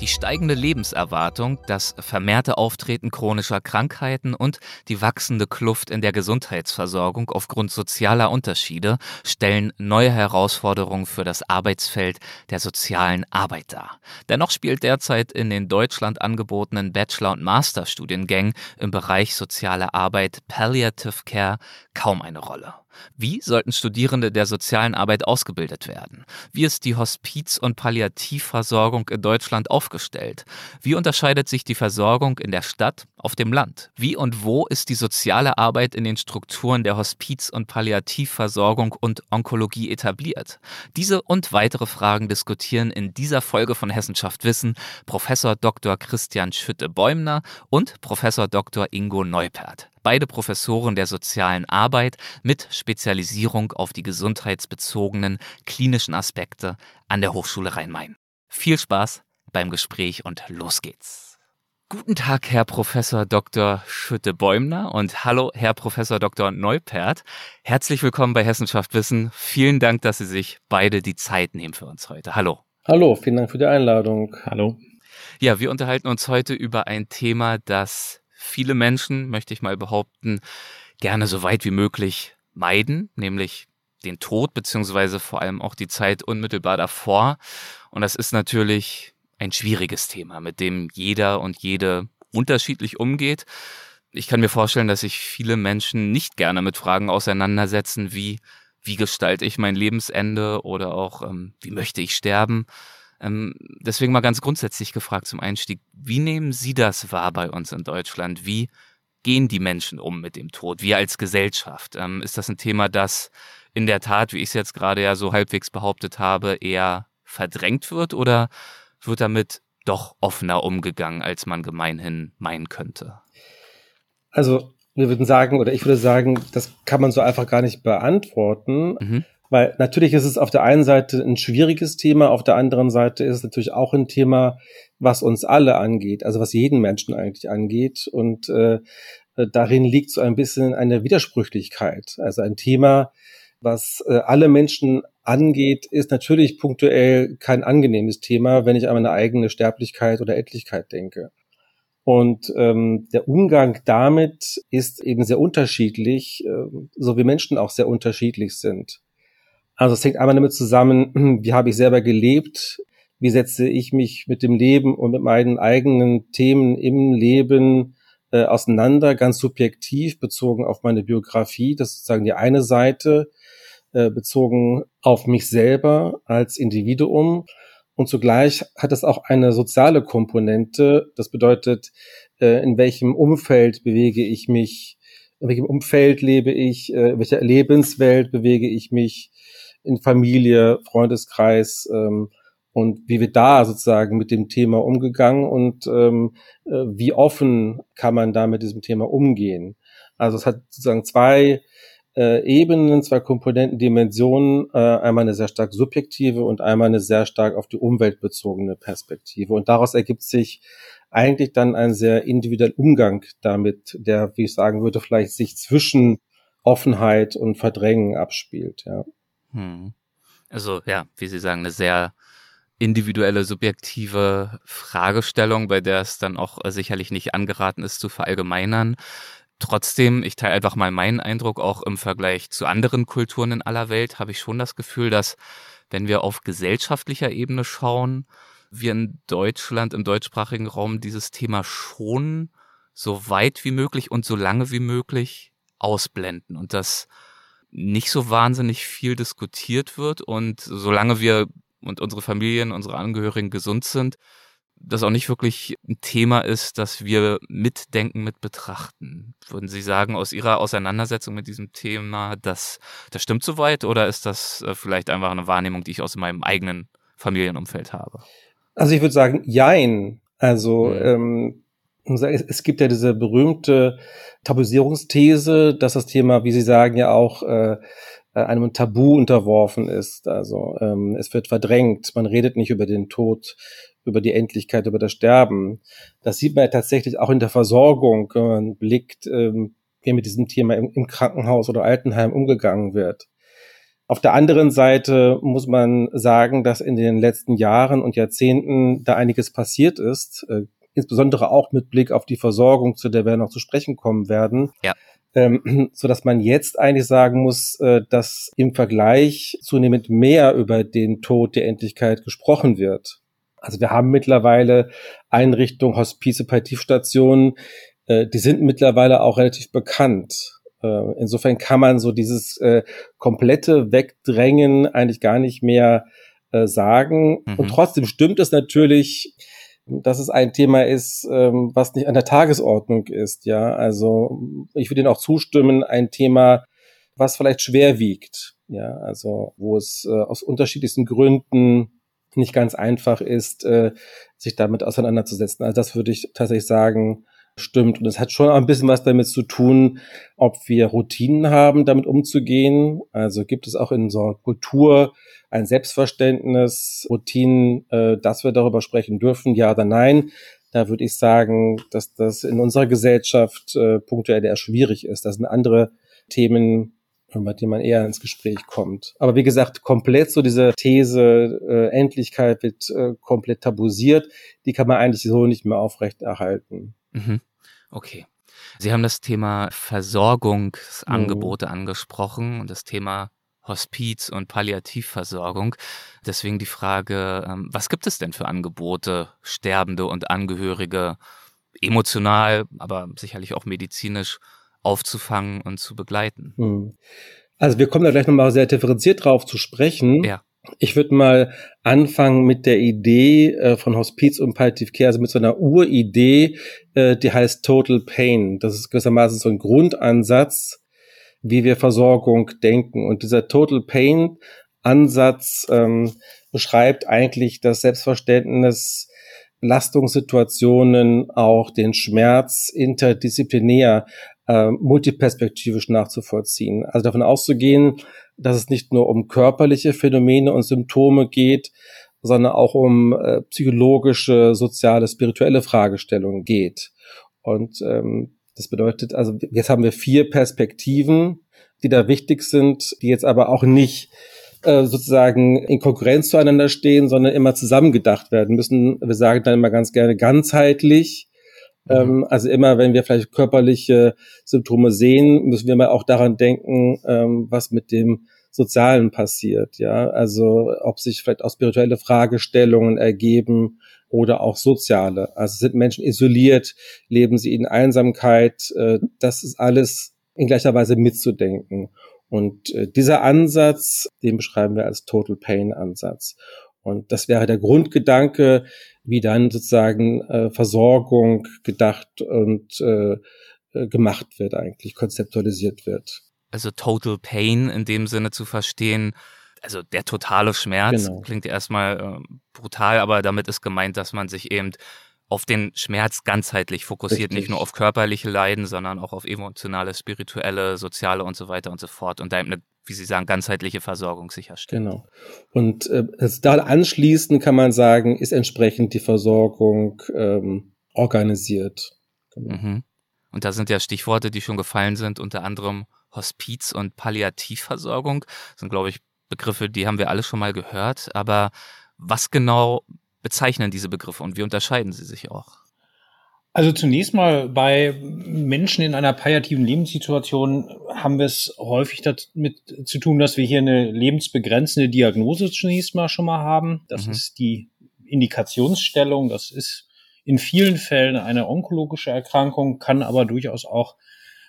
Die steigende Lebenserwartung, das vermehrte Auftreten chronischer Krankheiten und die wachsende Kluft in der Gesundheitsversorgung aufgrund sozialer Unterschiede stellen neue Herausforderungen für das Arbeitsfeld der sozialen Arbeit dar. Dennoch spielt derzeit in den Deutschland angebotenen Bachelor- und Masterstudiengängen im Bereich soziale Arbeit Palliative Care kaum eine Rolle. Wie sollten Studierende der sozialen Arbeit ausgebildet werden? Wie ist die Hospiz- und Palliativversorgung in Deutschland aufgestellt? Wie unterscheidet sich die Versorgung in der Stadt, auf dem Land? Wie und wo ist die soziale Arbeit in den Strukturen der Hospiz- und Palliativversorgung und Onkologie etabliert? Diese und weitere Fragen diskutieren in dieser Folge von Hessenschaft Wissen Professor Dr. Christian Schütte-Bäumner und Professor Dr. Ingo Neupert beide Professoren der sozialen Arbeit mit Spezialisierung auf die gesundheitsbezogenen klinischen Aspekte an der Hochschule Rhein-Main. Viel Spaß beim Gespräch und los geht's. Guten Tag, Herr Professor Dr. Schütte-Bäumner und hallo, Herr Professor Dr. Neupert. Herzlich willkommen bei Hessenschaft Wissen. Vielen Dank, dass Sie sich beide die Zeit nehmen für uns heute. Hallo. Hallo, vielen Dank für die Einladung. Hallo. Ja, wir unterhalten uns heute über ein Thema, das viele Menschen, möchte ich mal behaupten, gerne so weit wie möglich meiden, nämlich den Tod, beziehungsweise vor allem auch die Zeit unmittelbar davor. Und das ist natürlich ein schwieriges Thema, mit dem jeder und jede unterschiedlich umgeht. Ich kann mir vorstellen, dass sich viele Menschen nicht gerne mit Fragen auseinandersetzen, wie wie gestalte ich mein Lebensende oder auch ähm, wie möchte ich sterben. Ähm, deswegen mal ganz grundsätzlich gefragt zum Einstieg, wie nehmen Sie das wahr bei uns in Deutschland? Wie gehen die Menschen um mit dem Tod? Wir als Gesellschaft? Ähm, ist das ein Thema, das in der Tat, wie ich es jetzt gerade ja so halbwegs behauptet habe, eher verdrängt wird oder wird damit doch offener umgegangen, als man gemeinhin meinen könnte? Also wir würden sagen, oder ich würde sagen, das kann man so einfach gar nicht beantworten. Mhm. Weil natürlich ist es auf der einen Seite ein schwieriges Thema, auf der anderen Seite ist es natürlich auch ein Thema, was uns alle angeht, also was jeden Menschen eigentlich angeht. Und äh, darin liegt so ein bisschen eine Widersprüchlichkeit. Also ein Thema, was äh, alle Menschen angeht, ist natürlich punktuell kein angenehmes Thema, wenn ich an meine eigene Sterblichkeit oder Endlichkeit denke. Und ähm, der Umgang damit ist eben sehr unterschiedlich, äh, so wie Menschen auch sehr unterschiedlich sind. Also es hängt einmal damit zusammen, wie habe ich selber gelebt, wie setze ich mich mit dem Leben und mit meinen eigenen Themen im Leben äh, auseinander, ganz subjektiv bezogen auf meine Biografie. Das ist sozusagen die eine Seite, äh, bezogen auf mich selber als Individuum. Und zugleich hat es auch eine soziale Komponente. Das bedeutet, äh, in welchem Umfeld bewege ich mich, in welchem Umfeld lebe ich, äh, in welcher Lebenswelt bewege ich mich, in Familie, Freundeskreis ähm, und wie wird da sozusagen mit dem Thema umgegangen und ähm, äh, wie offen kann man da mit diesem Thema umgehen. Also es hat sozusagen zwei äh, Ebenen, zwei Komponenten, Dimensionen, äh, einmal eine sehr stark subjektive und einmal eine sehr stark auf die Umwelt bezogene Perspektive. Und daraus ergibt sich eigentlich dann ein sehr individueller Umgang damit, der, wie ich sagen würde, vielleicht sich zwischen Offenheit und Verdrängen abspielt. Ja. Hm. Also ja, wie Sie sagen, eine sehr individuelle, subjektive Fragestellung, bei der es dann auch äh, sicherlich nicht angeraten ist zu verallgemeinern. Trotzdem, ich teile einfach mal meinen Eindruck, auch im Vergleich zu anderen Kulturen in aller Welt, habe ich schon das Gefühl, dass wenn wir auf gesellschaftlicher Ebene schauen, wir in Deutschland, im deutschsprachigen Raum dieses Thema schon so weit wie möglich und so lange wie möglich ausblenden. Und das nicht so wahnsinnig viel diskutiert wird und solange wir und unsere Familien, unsere Angehörigen gesund sind, das auch nicht wirklich ein Thema ist, das wir mitdenken, mit betrachten. Würden Sie sagen, aus Ihrer Auseinandersetzung mit diesem Thema, das, das stimmt soweit oder ist das äh, vielleicht einfach eine Wahrnehmung, die ich aus meinem eigenen Familienumfeld habe? Also ich würde sagen, jein. Also mhm. ähm, es gibt ja diese berühmte Tabuisierungsthese, dass das Thema, wie Sie sagen, ja auch äh, äh, einem Tabu unterworfen ist. Also ähm, es wird verdrängt, man redet nicht über den Tod, über die Endlichkeit, über das Sterben. Das sieht man ja tatsächlich auch in der Versorgung, wenn man blickt, ähm, wie mit diesem Thema im, im Krankenhaus oder Altenheim umgegangen wird. Auf der anderen Seite muss man sagen, dass in den letzten Jahren und Jahrzehnten da einiges passiert ist, äh, insbesondere auch mit Blick auf die Versorgung, zu der wir noch zu sprechen kommen werden. Ja. Ähm, so dass man jetzt eigentlich sagen muss, äh, dass im Vergleich zunehmend mehr über den Tod der Endlichkeit gesprochen wird. Also wir haben mittlerweile Einrichtungen, Hospize, Palliativstationen, äh, die sind mittlerweile auch relativ bekannt. Äh, insofern kann man so dieses äh, komplette Wegdrängen eigentlich gar nicht mehr äh, sagen. Mhm. Und trotzdem stimmt es natürlich, dass es ein Thema ist, ähm, was nicht an der Tagesordnung ist. Ja, also ich würde Ihnen auch zustimmen, ein Thema, was vielleicht schwer wiegt. Ja, also wo es äh, aus unterschiedlichsten Gründen nicht ganz einfach ist, äh, sich damit auseinanderzusetzen. Also das würde ich tatsächlich sagen, stimmt. Und es hat schon auch ein bisschen was damit zu tun, ob wir Routinen haben, damit umzugehen. Also gibt es auch in unserer Kultur ein Selbstverständnis, Routinen, äh, dass wir darüber sprechen dürfen, ja oder nein. Da würde ich sagen, dass das in unserer Gesellschaft äh, punktuell eher schwierig ist. Das sind andere Themen, bei denen man eher ins Gespräch kommt. Aber wie gesagt, komplett so diese These, äh, Endlichkeit wird äh, komplett tabuisiert, die kann man eigentlich so nicht mehr aufrechterhalten. Mhm. Okay. Sie haben das Thema Versorgungsangebote mhm. angesprochen und das Thema Hospiz und Palliativversorgung. Deswegen die Frage, ähm, was gibt es denn für Angebote, Sterbende und Angehörige emotional, aber sicherlich auch medizinisch aufzufangen und zu begleiten? Mhm. Also wir kommen da gleich nochmal sehr differenziert drauf zu sprechen. Ja. Ich würde mal anfangen mit der Idee äh, von Hospiz und Palliative Care, also mit so einer Uridee, äh, die heißt Total Pain. Das ist gewissermaßen so ein Grundansatz, wie wir Versorgung denken. Und dieser Total Pain Ansatz ähm, beschreibt eigentlich das Selbstverständnis, Belastungssituationen, auch den Schmerz interdisziplinär, äh, multiperspektivisch nachzuvollziehen. Also davon auszugehen, dass es nicht nur um körperliche Phänomene und Symptome geht, sondern auch um äh, psychologische, soziale, spirituelle Fragestellungen geht. Und ähm, das bedeutet, also jetzt haben wir vier Perspektiven, die da wichtig sind, die jetzt aber auch nicht äh, sozusagen in Konkurrenz zueinander stehen, sondern immer zusammengedacht werden müssen. Wir sagen dann immer ganz gerne ganzheitlich. Mhm. Ähm, also immer, wenn wir vielleicht körperliche Symptome sehen, müssen wir mal auch daran denken, ähm, was mit dem Sozialen passiert, ja. Also ob sich vielleicht auch spirituelle Fragestellungen ergeben oder auch soziale. Also sind Menschen isoliert, leben sie in Einsamkeit, äh, das ist alles in gleicher Weise mitzudenken. Und äh, dieser Ansatz, den beschreiben wir als Total Pain Ansatz. Und das wäre der Grundgedanke, wie dann sozusagen äh, Versorgung gedacht und äh, äh gemacht wird eigentlich, konzeptualisiert wird. Also Total Pain in dem Sinne zu verstehen, also der totale Schmerz genau. klingt erstmal äh, brutal, aber damit ist gemeint, dass man sich eben auf den Schmerz ganzheitlich fokussiert, Richtig. nicht nur auf körperliche Leiden, sondern auch auf emotionale, spirituelle, soziale und so weiter und so fort und da eben eine, wie Sie sagen, ganzheitliche Versorgung sicherstellen. Genau. Und äh, also da anschließend kann man sagen, ist entsprechend die Versorgung ähm, organisiert. Genau. Mhm. Und da sind ja Stichworte, die schon gefallen sind, unter anderem Hospiz und Palliativversorgung. Das sind, glaube ich, Begriffe, die haben wir alle schon mal gehört. Aber was genau bezeichnen diese Begriffe und wie unterscheiden sie sich auch? Also zunächst mal bei Menschen in einer palliativen Lebenssituation haben wir es häufig damit zu tun, dass wir hier eine lebensbegrenzende Diagnose zunächst mal schon mal haben. Das mhm. ist die Indikationsstellung. Das ist in vielen Fällen eine onkologische Erkrankung, kann aber durchaus auch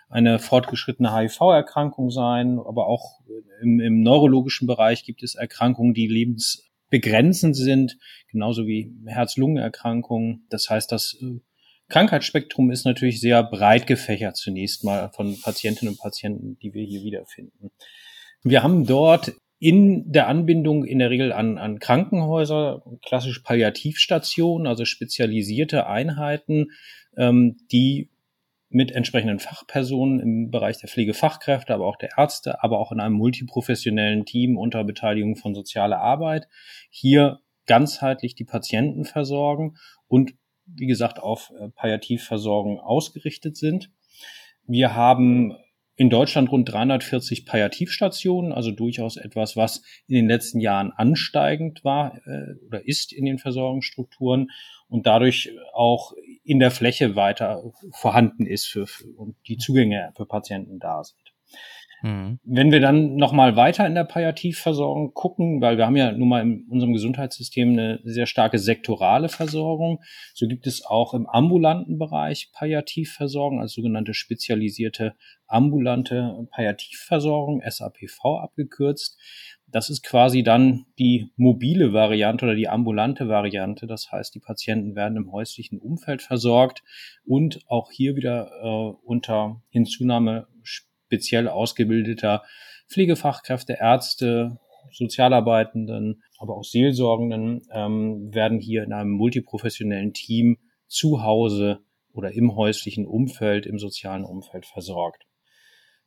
eine fortgeschrittene HIV-Erkrankung sein, aber auch im, im neurologischen Bereich gibt es Erkrankungen, die lebensbegrenzend sind, genauso wie Herz-Lungen-Erkrankungen. Das heißt, das äh, Krankheitsspektrum ist natürlich sehr breit gefächert zunächst mal von Patientinnen und Patienten, die wir hier wiederfinden. Wir haben dort in der Anbindung in der Regel an, an Krankenhäuser, klassisch Palliativstationen, also spezialisierte Einheiten, ähm, die mit entsprechenden Fachpersonen im Bereich der Pflegefachkräfte, aber auch der Ärzte, aber auch in einem multiprofessionellen Team unter Beteiligung von sozialer Arbeit. Hier ganzheitlich die Patienten versorgen und wie gesagt auf äh, Palliativversorgung ausgerichtet sind. Wir haben in Deutschland rund 340 Palliativstationen, also durchaus etwas, was in den letzten Jahren ansteigend war äh, oder ist in den Versorgungsstrukturen und dadurch auch in der Fläche weiter vorhanden ist für, für und die Zugänge für Patienten da sind. Mhm. Wenn wir dann nochmal weiter in der Palliativversorgung gucken, weil wir haben ja nun mal in unserem Gesundheitssystem eine sehr starke sektorale Versorgung, so gibt es auch im ambulanten Bereich Palliativversorgung, also sogenannte spezialisierte ambulante Palliativversorgung, SAPV abgekürzt. Das ist quasi dann die mobile Variante oder die ambulante Variante. Das heißt, die Patienten werden im häuslichen Umfeld versorgt und auch hier wieder äh, unter Hinzunahme speziell ausgebildeter Pflegefachkräfte, Ärzte, Sozialarbeitenden, aber auch Seelsorgenden ähm, werden hier in einem multiprofessionellen Team zu Hause oder im häuslichen Umfeld, im sozialen Umfeld versorgt.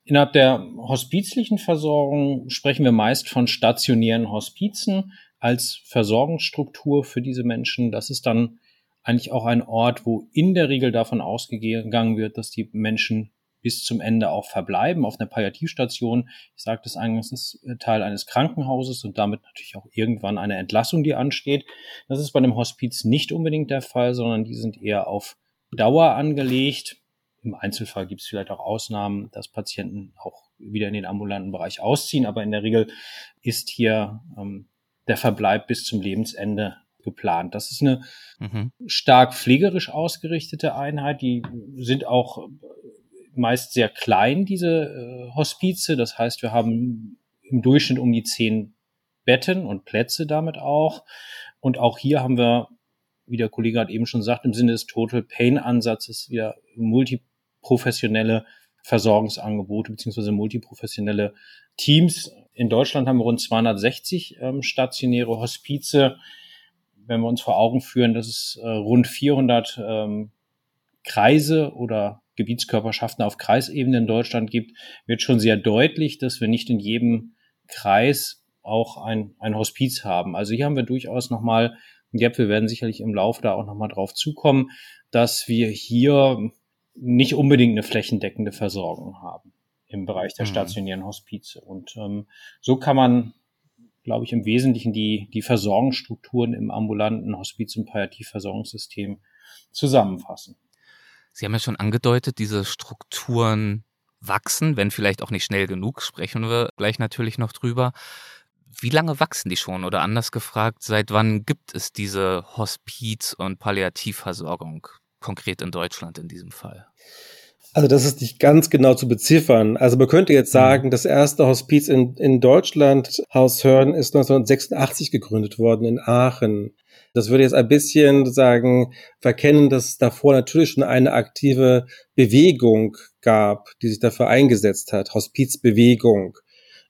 Innerhalb der hospizlichen Versorgung sprechen wir meist von stationären Hospizen als Versorgungsstruktur für diese Menschen. Das ist dann eigentlich auch ein Ort, wo in der Regel davon ausgegangen wird, dass die Menschen bis zum Ende auch verbleiben auf einer Palliativstation. Ich sagte es eingangs, ist Teil eines Krankenhauses und damit natürlich auch irgendwann eine Entlassung, die ansteht. Das ist bei einem Hospiz nicht unbedingt der Fall, sondern die sind eher auf Dauer angelegt. Im Einzelfall gibt es vielleicht auch Ausnahmen, dass Patienten auch wieder in den ambulanten Bereich ausziehen, aber in der Regel ist hier ähm, der Verbleib bis zum Lebensende geplant. Das ist eine mhm. stark pflegerisch ausgerichtete Einheit. Die sind auch meist sehr klein, diese äh, Hospize. Das heißt, wir haben im Durchschnitt um die zehn Betten und Plätze damit auch. Und auch hier haben wir, wie der Kollege hat eben schon gesagt, im Sinne des Total Pain Ansatzes wieder multiprofessionelle Versorgungsangebote beziehungsweise multiprofessionelle Teams. In Deutschland haben wir rund 260 ähm, stationäre Hospize. Wenn wir uns vor Augen führen, dass es äh, rund 400 ähm, Kreise oder Gebietskörperschaften auf Kreisebene in Deutschland gibt, wird schon sehr deutlich, dass wir nicht in jedem Kreis auch ein, ein Hospiz haben. Also hier haben wir durchaus nochmal ein Gap. Wir werden sicherlich im Laufe da auch nochmal drauf zukommen, dass wir hier nicht unbedingt eine flächendeckende Versorgung haben im Bereich der mhm. stationären Hospize. Und ähm, so kann man, glaube ich, im Wesentlichen die, die Versorgungsstrukturen im ambulanten Hospiz- und Palliativversorgungssystem zusammenfassen. Sie haben ja schon angedeutet, diese Strukturen wachsen, wenn vielleicht auch nicht schnell genug, sprechen wir gleich natürlich noch drüber. Wie lange wachsen die schon? Oder anders gefragt, seit wann gibt es diese Hospiz- und Palliativversorgung konkret in Deutschland in diesem Fall? Also das ist nicht ganz genau zu beziffern. Also man könnte jetzt mhm. sagen, das erste Hospiz in, in Deutschland, Haus Hörn, ist 1986 gegründet worden in Aachen. Das würde jetzt ein bisschen sagen, verkennen, dass es davor natürlich schon eine aktive Bewegung gab, die sich dafür eingesetzt hat, Hospizbewegung.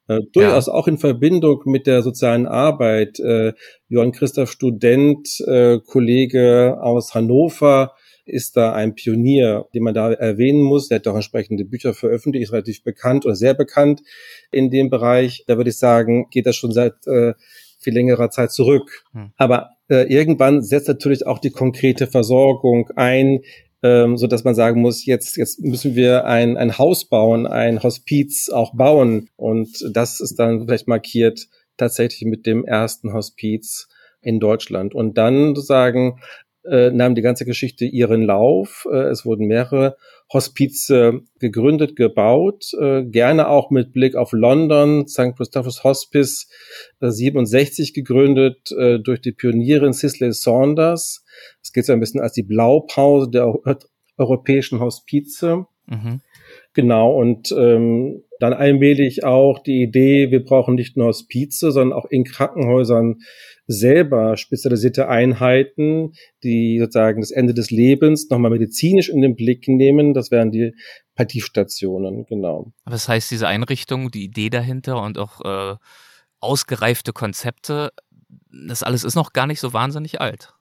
Äh, durchaus ja. auch in Verbindung mit der sozialen Arbeit. Äh, Johann Christoph Student, äh, Kollege aus Hannover, ist da ein Pionier, den man da erwähnen muss. Der hat auch entsprechende Bücher veröffentlicht, ist relativ bekannt oder sehr bekannt in dem Bereich. Da würde ich sagen, geht das schon seit äh, viel längerer Zeit zurück. Hm. Aber äh, irgendwann setzt natürlich auch die konkrete Versorgung ein, ähm, so dass man sagen muss, jetzt, jetzt müssen wir ein, ein Haus bauen, ein Hospiz auch bauen. Und das ist dann vielleicht markiert tatsächlich mit dem ersten Hospiz in Deutschland. Und dann sagen, äh, nahm die ganze Geschichte ihren Lauf. Äh, es wurden mehrere Hospize gegründet, gebaut, äh, gerne auch mit Blick auf London, St. Christopher's Hospice äh, 67 gegründet äh, durch die Pionierin Cicely Saunders. Es geht so ein bisschen als die Blaupause der europäischen Hospize. Mhm. Genau, und ähm, dann allmählich auch die Idee, wir brauchen nicht nur Hospize, sondern auch in Krankenhäusern selber spezialisierte Einheiten, die sozusagen das Ende des Lebens nochmal medizinisch in den Blick nehmen. Das wären die Palliativstationen, genau. Was heißt diese Einrichtung, die Idee dahinter und auch äh, ausgereifte Konzepte, das alles ist noch gar nicht so wahnsinnig alt.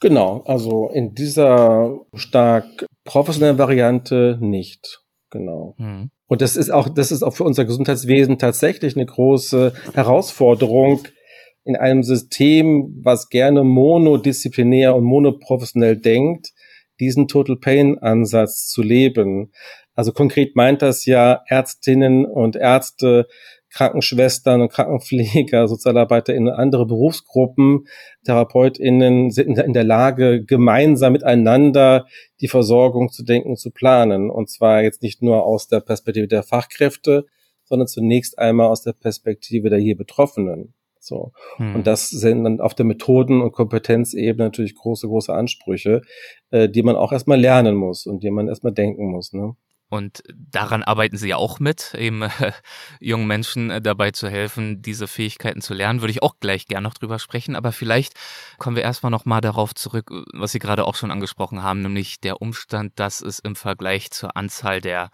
Genau, also in dieser stark professionellen Variante nicht. Genau. Mhm. Und das ist auch, das ist auch für unser Gesundheitswesen tatsächlich eine große Herausforderung in einem System, was gerne monodisziplinär und monoprofessionell denkt, diesen Total Pain Ansatz zu leben. Also konkret meint das ja Ärztinnen und Ärzte, Krankenschwestern und Krankenpfleger, SozialarbeiterInnen, andere Berufsgruppen, TherapeutInnen sind in der Lage, gemeinsam miteinander die Versorgung zu denken, zu planen. Und zwar jetzt nicht nur aus der Perspektive der Fachkräfte, sondern zunächst einmal aus der Perspektive der hier Betroffenen. So. Hm. Und das sind dann auf der Methoden- und Kompetenzebene natürlich große, große Ansprüche, äh, die man auch erstmal lernen muss und die man erstmal denken muss. Ne? Und daran arbeiten Sie ja auch mit, eben äh, jungen Menschen äh, dabei zu helfen, diese Fähigkeiten zu lernen. Würde ich auch gleich gern noch drüber sprechen. Aber vielleicht kommen wir erstmal nochmal darauf zurück, was Sie gerade auch schon angesprochen haben, nämlich der Umstand, dass es im Vergleich zur Anzahl der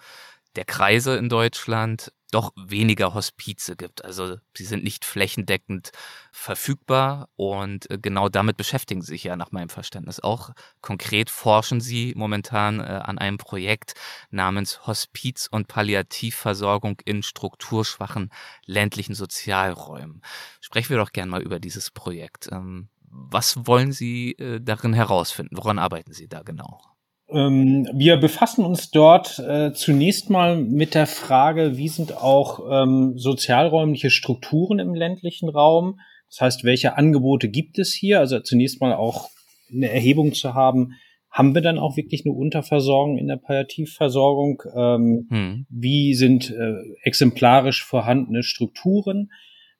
der Kreise in Deutschland doch weniger Hospize gibt. Also sie sind nicht flächendeckend verfügbar und äh, genau damit beschäftigen sie sich ja nach meinem Verständnis auch. Konkret forschen sie momentan äh, an einem Projekt namens Hospiz- und Palliativversorgung in strukturschwachen ländlichen Sozialräumen. Sprechen wir doch gern mal über dieses Projekt. Ähm, was wollen Sie äh, darin herausfinden? Woran arbeiten Sie da genau? Ähm, wir befassen uns dort äh, zunächst mal mit der Frage, wie sind auch ähm, sozialräumliche Strukturen im ländlichen Raum? Das heißt, welche Angebote gibt es hier? Also zunächst mal auch eine Erhebung zu haben, haben wir dann auch wirklich eine Unterversorgung in der Palliativversorgung? Ähm, hm. Wie sind äh, exemplarisch vorhandene Strukturen?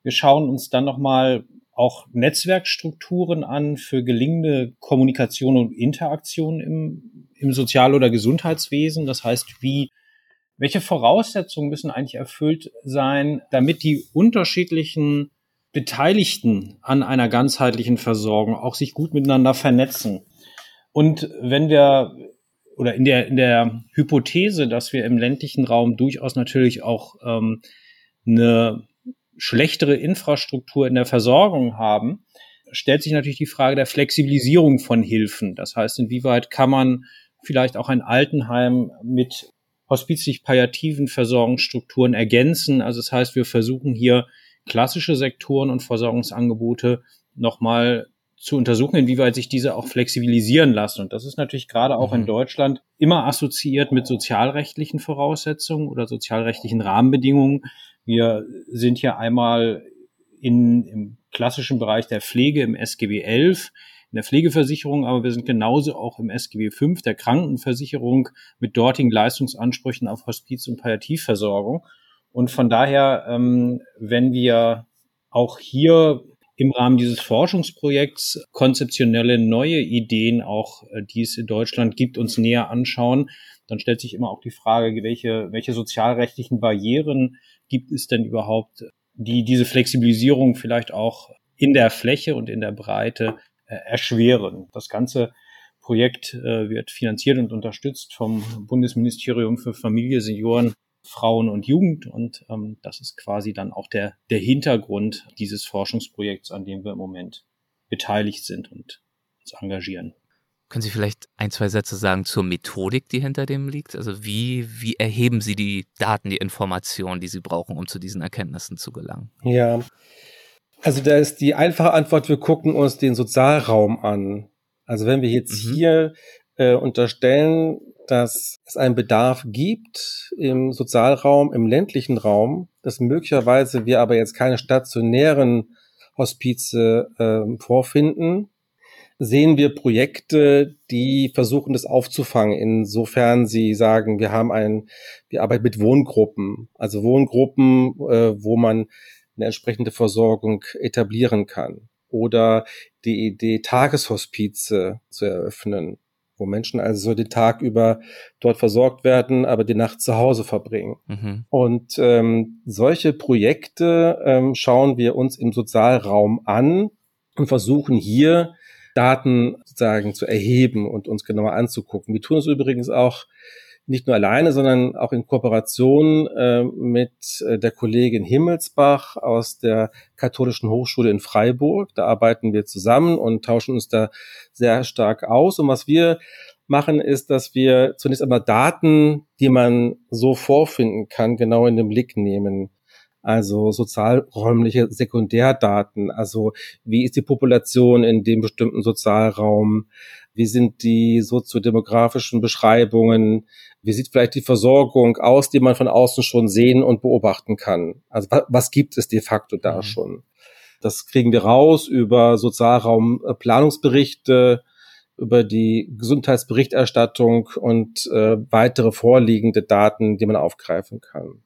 Wir schauen uns dann nochmal auch Netzwerkstrukturen an für gelingende Kommunikation und Interaktion im, im Sozial- oder Gesundheitswesen. Das heißt, wie, welche Voraussetzungen müssen eigentlich erfüllt sein, damit die unterschiedlichen Beteiligten an einer ganzheitlichen Versorgung auch sich gut miteinander vernetzen. Und wenn wir oder in der, in der Hypothese, dass wir im ländlichen Raum durchaus natürlich auch ähm, eine schlechtere Infrastruktur in der Versorgung haben, stellt sich natürlich die Frage der Flexibilisierung von Hilfen. Das heißt, inwieweit kann man vielleicht auch ein Altenheim mit hospizlich-palliativen Versorgungsstrukturen ergänzen. Also das heißt, wir versuchen hier klassische Sektoren und Versorgungsangebote nochmal zu untersuchen, inwieweit sich diese auch flexibilisieren lassen. Und das ist natürlich gerade auch mhm. in Deutschland immer assoziiert mit sozialrechtlichen Voraussetzungen oder sozialrechtlichen Rahmenbedingungen, wir sind hier einmal in, im klassischen Bereich der Pflege im SGB 11, in der Pflegeversicherung, aber wir sind genauso auch im SGB 5 der Krankenversicherung mit dortigen Leistungsansprüchen auf Hospiz- und Palliativversorgung. Und von daher, ähm, wenn wir auch hier im Rahmen dieses Forschungsprojekts konzeptionelle neue Ideen, auch äh, die es in Deutschland gibt, uns näher anschauen, dann stellt sich immer auch die Frage, welche, welche sozialrechtlichen Barrieren gibt es denn überhaupt, die diese Flexibilisierung vielleicht auch in der Fläche und in der Breite äh, erschweren. Das ganze Projekt äh, wird finanziert und unterstützt vom Bundesministerium für Familie, Senioren, Frauen und Jugend. Und ähm, das ist quasi dann auch der, der Hintergrund dieses Forschungsprojekts, an dem wir im Moment beteiligt sind und uns engagieren. Können Sie vielleicht ein, zwei Sätze sagen zur Methodik, die hinter dem liegt? Also wie, wie erheben Sie die Daten, die Informationen, die Sie brauchen, um zu diesen Erkenntnissen zu gelangen? Ja, also da ist die einfache Antwort, wir gucken uns den Sozialraum an. Also wenn wir jetzt mhm. hier äh, unterstellen, dass es einen Bedarf gibt im Sozialraum, im ländlichen Raum, dass möglicherweise wir aber jetzt keine stationären Hospize äh, vorfinden, sehen wir Projekte, die versuchen, das aufzufangen, insofern sie sagen, wir haben ein, wir arbeiten mit Wohngruppen, also Wohngruppen, äh, wo man eine entsprechende Versorgung etablieren kann. Oder die Idee, Tageshospize zu eröffnen, wo Menschen also den Tag über dort versorgt werden, aber die Nacht zu Hause verbringen. Mhm. Und ähm, solche Projekte ähm, schauen wir uns im Sozialraum an und versuchen hier Daten sozusagen zu erheben und uns genauer anzugucken. Wir tun es übrigens auch nicht nur alleine, sondern auch in Kooperation äh, mit äh, der Kollegin Himmelsbach aus der Katholischen Hochschule in Freiburg. Da arbeiten wir zusammen und tauschen uns da sehr stark aus. Und was wir machen, ist, dass wir zunächst einmal Daten, die man so vorfinden kann, genau in den Blick nehmen also sozialräumliche Sekundärdaten, also wie ist die Population in dem bestimmten Sozialraum, wie sind die soziodemografischen Beschreibungen, wie sieht vielleicht die Versorgung aus, die man von außen schon sehen und beobachten kann. Also was gibt es de facto da mhm. schon? Das kriegen wir raus über Sozialraumplanungsberichte, über die Gesundheitsberichterstattung und äh, weitere vorliegende Daten, die man aufgreifen kann.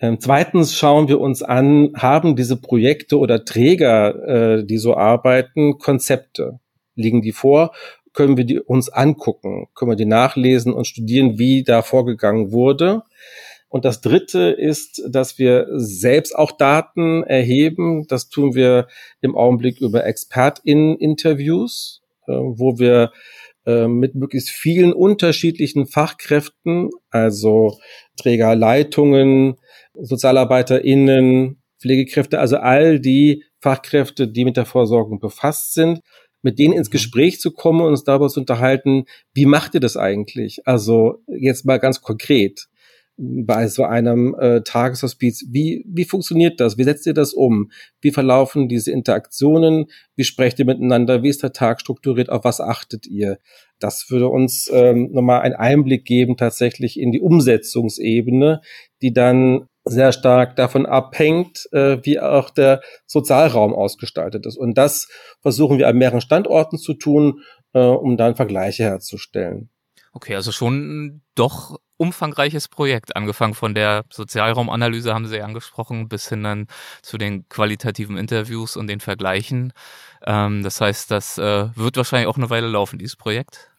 Ähm, zweitens schauen wir uns an, haben diese Projekte oder Träger, äh, die so arbeiten, Konzepte? Liegen die vor? Können wir die uns angucken? Können wir die nachlesen und studieren, wie da vorgegangen wurde? Und das Dritte ist, dass wir selbst auch Daten erheben. Das tun wir im Augenblick über ExpertInnen-Interviews, äh, wo wir mit möglichst vielen unterschiedlichen Fachkräften, also Trägerleitungen, SozialarbeiterInnen, Pflegekräfte, also all die Fachkräfte, die mit der Vorsorgung befasst sind, mit denen ins mhm. Gespräch zu kommen und uns darüber zu unterhalten, wie macht ihr das eigentlich? Also jetzt mal ganz konkret bei so einem äh, Tageshospiz. Wie, wie funktioniert das? Wie setzt ihr das um? Wie verlaufen diese Interaktionen? Wie sprecht ihr miteinander? Wie ist der Tag strukturiert? Auf was achtet ihr? Das würde uns ähm, nochmal einen Einblick geben tatsächlich in die Umsetzungsebene, die dann sehr stark davon abhängt, äh, wie auch der Sozialraum ausgestaltet ist. Und das versuchen wir an mehreren Standorten zu tun, äh, um dann Vergleiche herzustellen. Okay, also schon doch umfangreiches Projekt, angefangen von der Sozialraumanalyse, haben Sie angesprochen, bis hin dann zu den qualitativen Interviews und den Vergleichen. Ähm, das heißt, das äh, wird wahrscheinlich auch eine Weile laufen, dieses Projekt.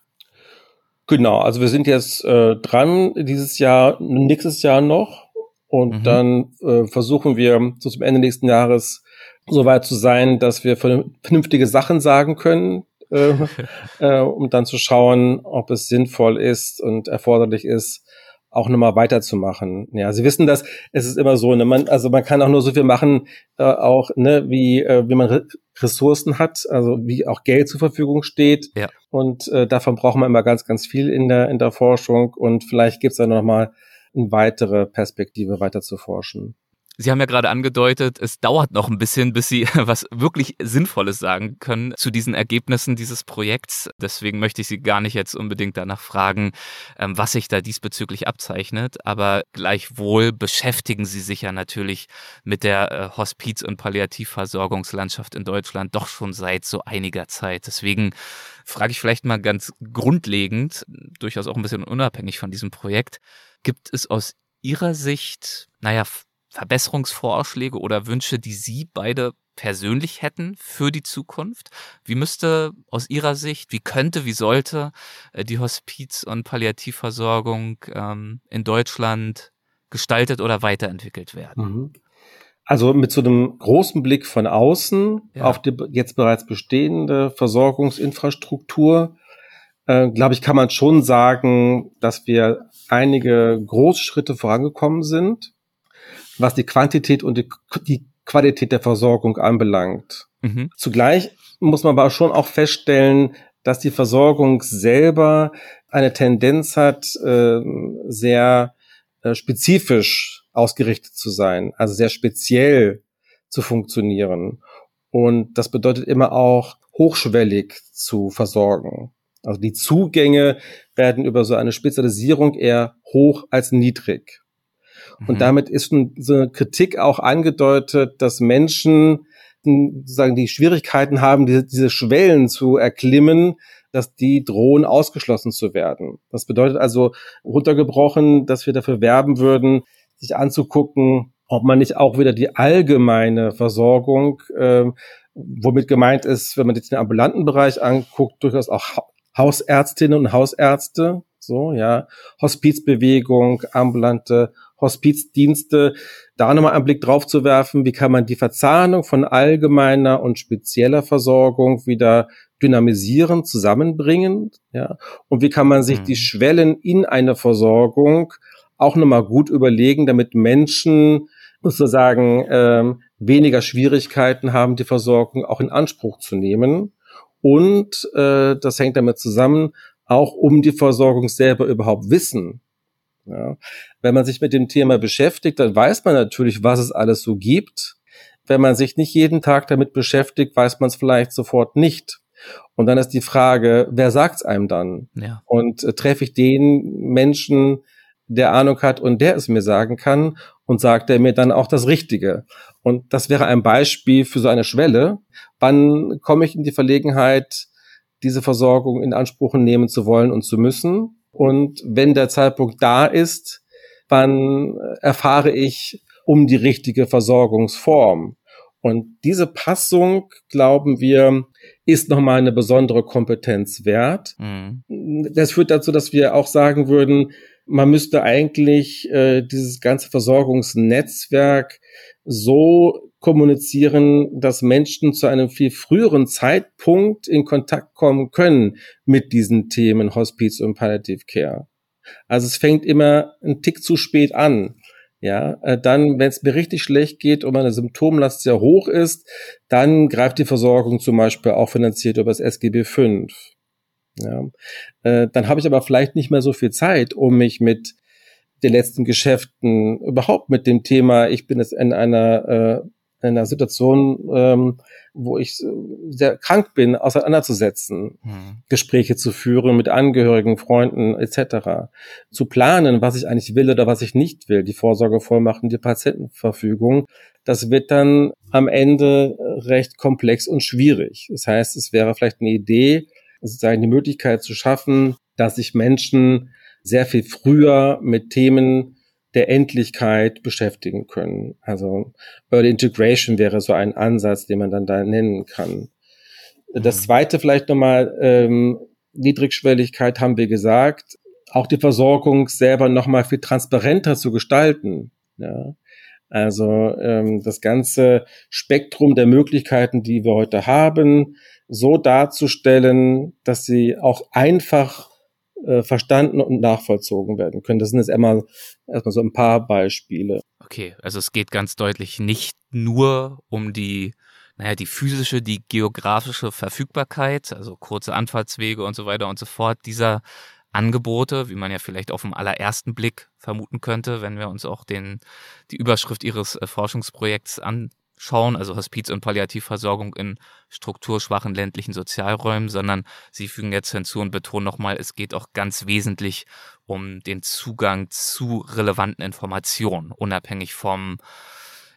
Genau, also wir sind jetzt äh, dran dieses Jahr, nächstes Jahr noch und mhm. dann äh, versuchen wir so zum Ende nächsten Jahres so weit zu sein, dass wir vernünftige Sachen sagen können, äh, äh, um dann zu schauen, ob es sinnvoll ist und erforderlich ist, auch nochmal weiterzumachen. Ja, Sie wissen das, es ist immer so, ne, man, also man kann auch nur so viel machen, äh, auch, ne, wie, äh, wie man Re Ressourcen hat, also wie auch Geld zur Verfügung steht. Ja. Und äh, davon braucht man immer ganz, ganz viel in der, in der Forschung und vielleicht gibt's da nochmal eine weitere Perspektive weiter zu forschen. Sie haben ja gerade angedeutet, es dauert noch ein bisschen, bis Sie was wirklich Sinnvolles sagen können zu diesen Ergebnissen dieses Projekts. Deswegen möchte ich Sie gar nicht jetzt unbedingt danach fragen, ähm, was sich da diesbezüglich abzeichnet. Aber gleichwohl beschäftigen Sie sich ja natürlich mit der äh, Hospiz- und Palliativversorgungslandschaft in Deutschland doch schon seit so einiger Zeit. Deswegen frage ich vielleicht mal ganz grundlegend, durchaus auch ein bisschen unabhängig von diesem Projekt, gibt es aus Ihrer Sicht, naja, Verbesserungsvorschläge oder Wünsche, die Sie beide persönlich hätten für die Zukunft? Wie müsste aus Ihrer Sicht, wie könnte, wie sollte äh, die Hospiz- und Palliativversorgung ähm, in Deutschland gestaltet oder weiterentwickelt werden? Mhm. Also mit so einem großen Blick von außen ja. auf die jetzt bereits bestehende Versorgungsinfrastruktur, äh, glaube ich, kann man schon sagen, dass wir einige Großschritte vorangekommen sind was die Quantität und die, die Qualität der Versorgung anbelangt. Mhm. Zugleich muss man aber schon auch feststellen, dass die Versorgung selber eine Tendenz hat, äh, sehr äh, spezifisch ausgerichtet zu sein, also sehr speziell zu funktionieren. Und das bedeutet immer auch hochschwellig zu versorgen. Also die Zugänge werden über so eine Spezialisierung eher hoch als niedrig. Und mhm. damit ist so eine Kritik auch angedeutet, dass Menschen sozusagen die Schwierigkeiten haben, diese, diese Schwellen zu erklimmen, dass die drohen, ausgeschlossen zu werden. Das bedeutet also runtergebrochen, dass wir dafür werben würden, sich anzugucken, ob man nicht auch wieder die allgemeine Versorgung, äh, womit gemeint ist, wenn man jetzt den ambulanten Bereich anguckt, durchaus auch Hausärztinnen und Hausärzte, so, ja, Hospizbewegung, ambulante Hospizdienste, da nochmal einen Blick drauf zu werfen, wie kann man die Verzahnung von allgemeiner und spezieller Versorgung wieder dynamisieren, zusammenbringen, ja, und wie kann man sich mhm. die Schwellen in einer Versorgung auch nochmal gut überlegen, damit Menschen sozusagen ähm, weniger Schwierigkeiten haben, die Versorgung auch in Anspruch zu nehmen. Und äh, das hängt damit zusammen, auch um die Versorgung selber überhaupt wissen. Ja. Wenn man sich mit dem Thema beschäftigt, dann weiß man natürlich, was es alles so gibt. Wenn man sich nicht jeden Tag damit beschäftigt, weiß man es vielleicht sofort nicht. Und dann ist die Frage, wer sagt es einem dann? Ja. Und äh, treffe ich den Menschen, der Ahnung hat und der es mir sagen kann und sagt er mir dann auch das Richtige. Und das wäre ein Beispiel für so eine Schwelle. Wann komme ich in die Verlegenheit, diese Versorgung in Anspruch nehmen zu wollen und zu müssen? Und wenn der Zeitpunkt da ist, wann erfahre ich um die richtige Versorgungsform? Und diese Passung, glauben wir, ist nochmal eine besondere Kompetenz wert. Mhm. Das führt dazu, dass wir auch sagen würden, man müsste eigentlich äh, dieses ganze Versorgungsnetzwerk so kommunizieren, dass Menschen zu einem viel früheren Zeitpunkt in Kontakt kommen können mit diesen Themen Hospiz und Palliative Care. Also es fängt immer ein Tick zu spät an. Ja, äh, dann, wenn es mir richtig schlecht geht und meine Symptomlast sehr hoch ist, dann greift die Versorgung zum Beispiel auch finanziert über das SGB V. Ja. Äh, dann habe ich aber vielleicht nicht mehr so viel Zeit, um mich mit den letzten Geschäften überhaupt mit dem Thema, ich bin jetzt in einer, äh, in einer Situation, ähm, wo ich sehr krank bin, auseinanderzusetzen, mhm. Gespräche zu führen mit Angehörigen, Freunden etc., zu planen, was ich eigentlich will oder was ich nicht will, die Vorsorgevollmachten, die Patientenverfügung, das wird dann am Ende recht komplex und schwierig. Das heißt, es wäre vielleicht eine Idee, sozusagen die Möglichkeit zu schaffen, dass sich Menschen sehr viel früher mit Themen der Endlichkeit beschäftigen können. Also Early Integration wäre so ein Ansatz, den man dann da nennen kann. Das mhm. zweite vielleicht nochmal, ähm, Niedrigschwelligkeit haben wir gesagt, auch die Versorgung selber nochmal viel transparenter zu gestalten. Ja. Also ähm, das ganze Spektrum der Möglichkeiten, die wir heute haben, so darzustellen, dass sie auch einfach äh, verstanden und nachvollzogen werden können. Das sind jetzt erstmal, erstmal so ein paar Beispiele. Okay, also es geht ganz deutlich nicht nur um die naja, die physische, die geografische Verfügbarkeit, also kurze Anfahrtswege und so weiter und so fort, dieser Angebote, wie man ja vielleicht auf den allerersten Blick vermuten könnte, wenn wir uns auch den, die Überschrift Ihres äh, Forschungsprojekts an, schauen, also Hospiz- und Palliativversorgung in strukturschwachen ländlichen Sozialräumen, sondern sie fügen jetzt hinzu und betonen nochmal, es geht auch ganz wesentlich um den Zugang zu relevanten Informationen, unabhängig vom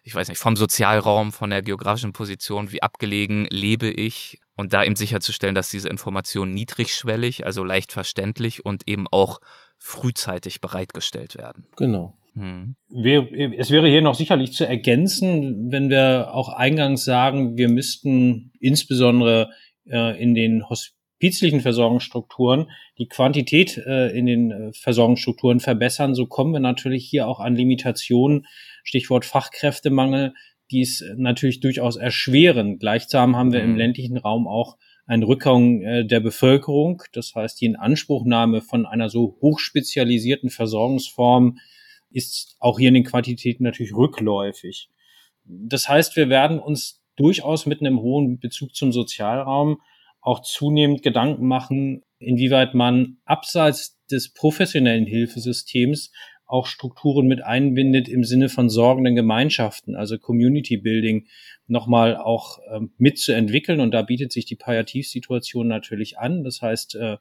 ich weiß nicht, vom Sozialraum, von der geografischen Position, wie abgelegen lebe ich und da eben sicherzustellen, dass diese Informationen niedrigschwellig, also leicht verständlich und eben auch frühzeitig bereitgestellt werden. Genau. Hm. Es wäre hier noch sicherlich zu ergänzen, wenn wir auch eingangs sagen, wir müssten insbesondere äh, in den hospizlichen Versorgungsstrukturen die Quantität äh, in den äh, Versorgungsstrukturen verbessern. So kommen wir natürlich hier auch an Limitationen, Stichwort Fachkräftemangel, die es natürlich durchaus erschweren. Gleichsam haben wir im hm. ländlichen Raum auch ein Rückgang äh, der Bevölkerung. Das heißt, die Inanspruchnahme von einer so hochspezialisierten Versorgungsform ist auch hier in den Quantitäten natürlich rückläufig. Das heißt, wir werden uns durchaus mit einem hohen Bezug zum Sozialraum auch zunehmend Gedanken machen, inwieweit man abseits des professionellen Hilfesystems auch Strukturen mit einbindet im Sinne von sorgenden Gemeinschaften, also Community Building, nochmal auch ähm, mitzuentwickeln. Und da bietet sich die Palliativsituation natürlich an. Das heißt, äh,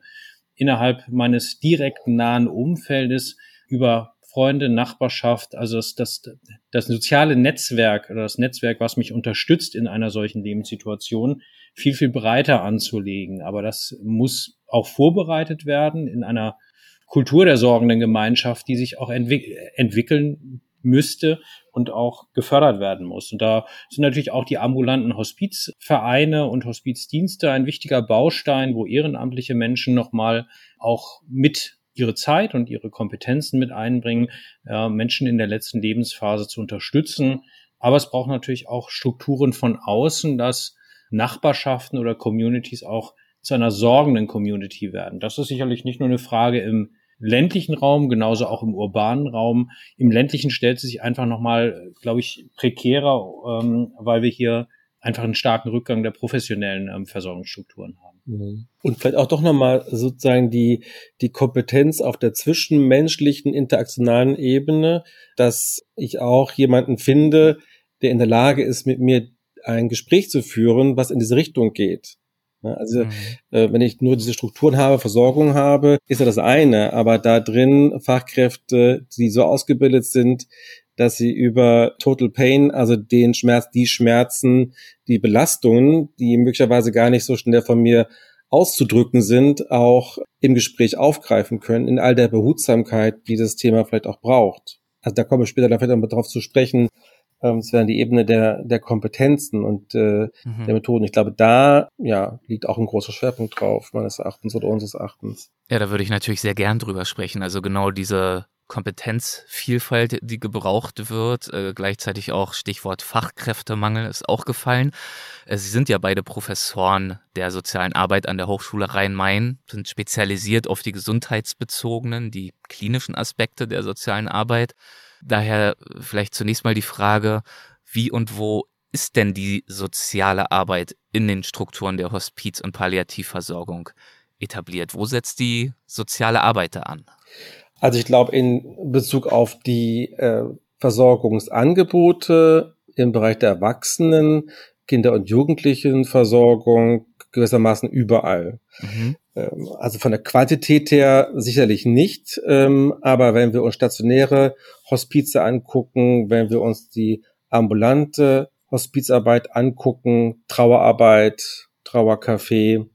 innerhalb meines direkten nahen Umfeldes über Freunde, Nachbarschaft, also das, das, das soziale Netzwerk oder das Netzwerk, was mich unterstützt in einer solchen Lebenssituation, viel, viel breiter anzulegen. Aber das muss auch vorbereitet werden in einer Kultur der sorgenden Gemeinschaft, die sich auch entwick entwickeln müsste und auch gefördert werden muss. Und da sind natürlich auch die ambulanten Hospizvereine und Hospizdienste ein wichtiger Baustein, wo ehrenamtliche Menschen nochmal auch mit ihre Zeit und ihre Kompetenzen mit einbringen, äh, Menschen in der letzten Lebensphase zu unterstützen. Aber es braucht natürlich auch Strukturen von außen, dass Nachbarschaften oder Communities auch zu einer sorgenden Community werden. Das ist sicherlich nicht nur eine Frage im ländlichen Raum, genauso auch im urbanen Raum. Im ländlichen stellt sie sich einfach nochmal, glaube ich, prekärer, ähm, weil wir hier einfach einen starken Rückgang der professionellen ähm, Versorgungsstrukturen haben. Mhm. Und vielleicht auch doch nochmal sozusagen die, die Kompetenz auf der zwischenmenschlichen, interaktionalen Ebene, dass ich auch jemanden finde, der in der Lage ist, mit mir ein Gespräch zu führen, was in diese Richtung geht. Also mhm. äh, wenn ich nur diese Strukturen habe, Versorgung habe, ist ja das eine, aber da drin Fachkräfte, die so ausgebildet sind, dass sie über Total Pain, also den Schmerz, die Schmerzen, die Belastungen, die möglicherweise gar nicht so schnell von mir auszudrücken sind, auch im Gespräch aufgreifen können, in all der Behutsamkeit, die das Thema vielleicht auch braucht. Also da komme ich später dann vielleicht noch drauf zu sprechen, ähm, es wäre die Ebene der, der Kompetenzen und äh, mhm. der Methoden. Ich glaube, da ja, liegt auch ein großer Schwerpunkt drauf, meines Erachtens oder unseres Erachtens. Ja, da würde ich natürlich sehr gern drüber sprechen. Also genau diese Kompetenzvielfalt, die gebraucht wird. Äh, gleichzeitig auch Stichwort Fachkräftemangel ist auch gefallen. Äh, Sie sind ja beide Professoren der sozialen Arbeit an der Hochschule Rhein-Main, sind spezialisiert auf die gesundheitsbezogenen, die klinischen Aspekte der sozialen Arbeit. Daher vielleicht zunächst mal die Frage, wie und wo ist denn die soziale Arbeit in den Strukturen der Hospiz- und Palliativversorgung etabliert? Wo setzt die soziale Arbeit da an? Also ich glaube, in Bezug auf die äh, Versorgungsangebote im Bereich der Erwachsenen, Kinder- und Jugendlichenversorgung gewissermaßen überall. Mhm. Ähm, also von der Quantität her sicherlich nicht, ähm, aber wenn wir uns stationäre Hospize angucken, wenn wir uns die ambulante Hospizarbeit angucken, Trauerarbeit, Trauercafé,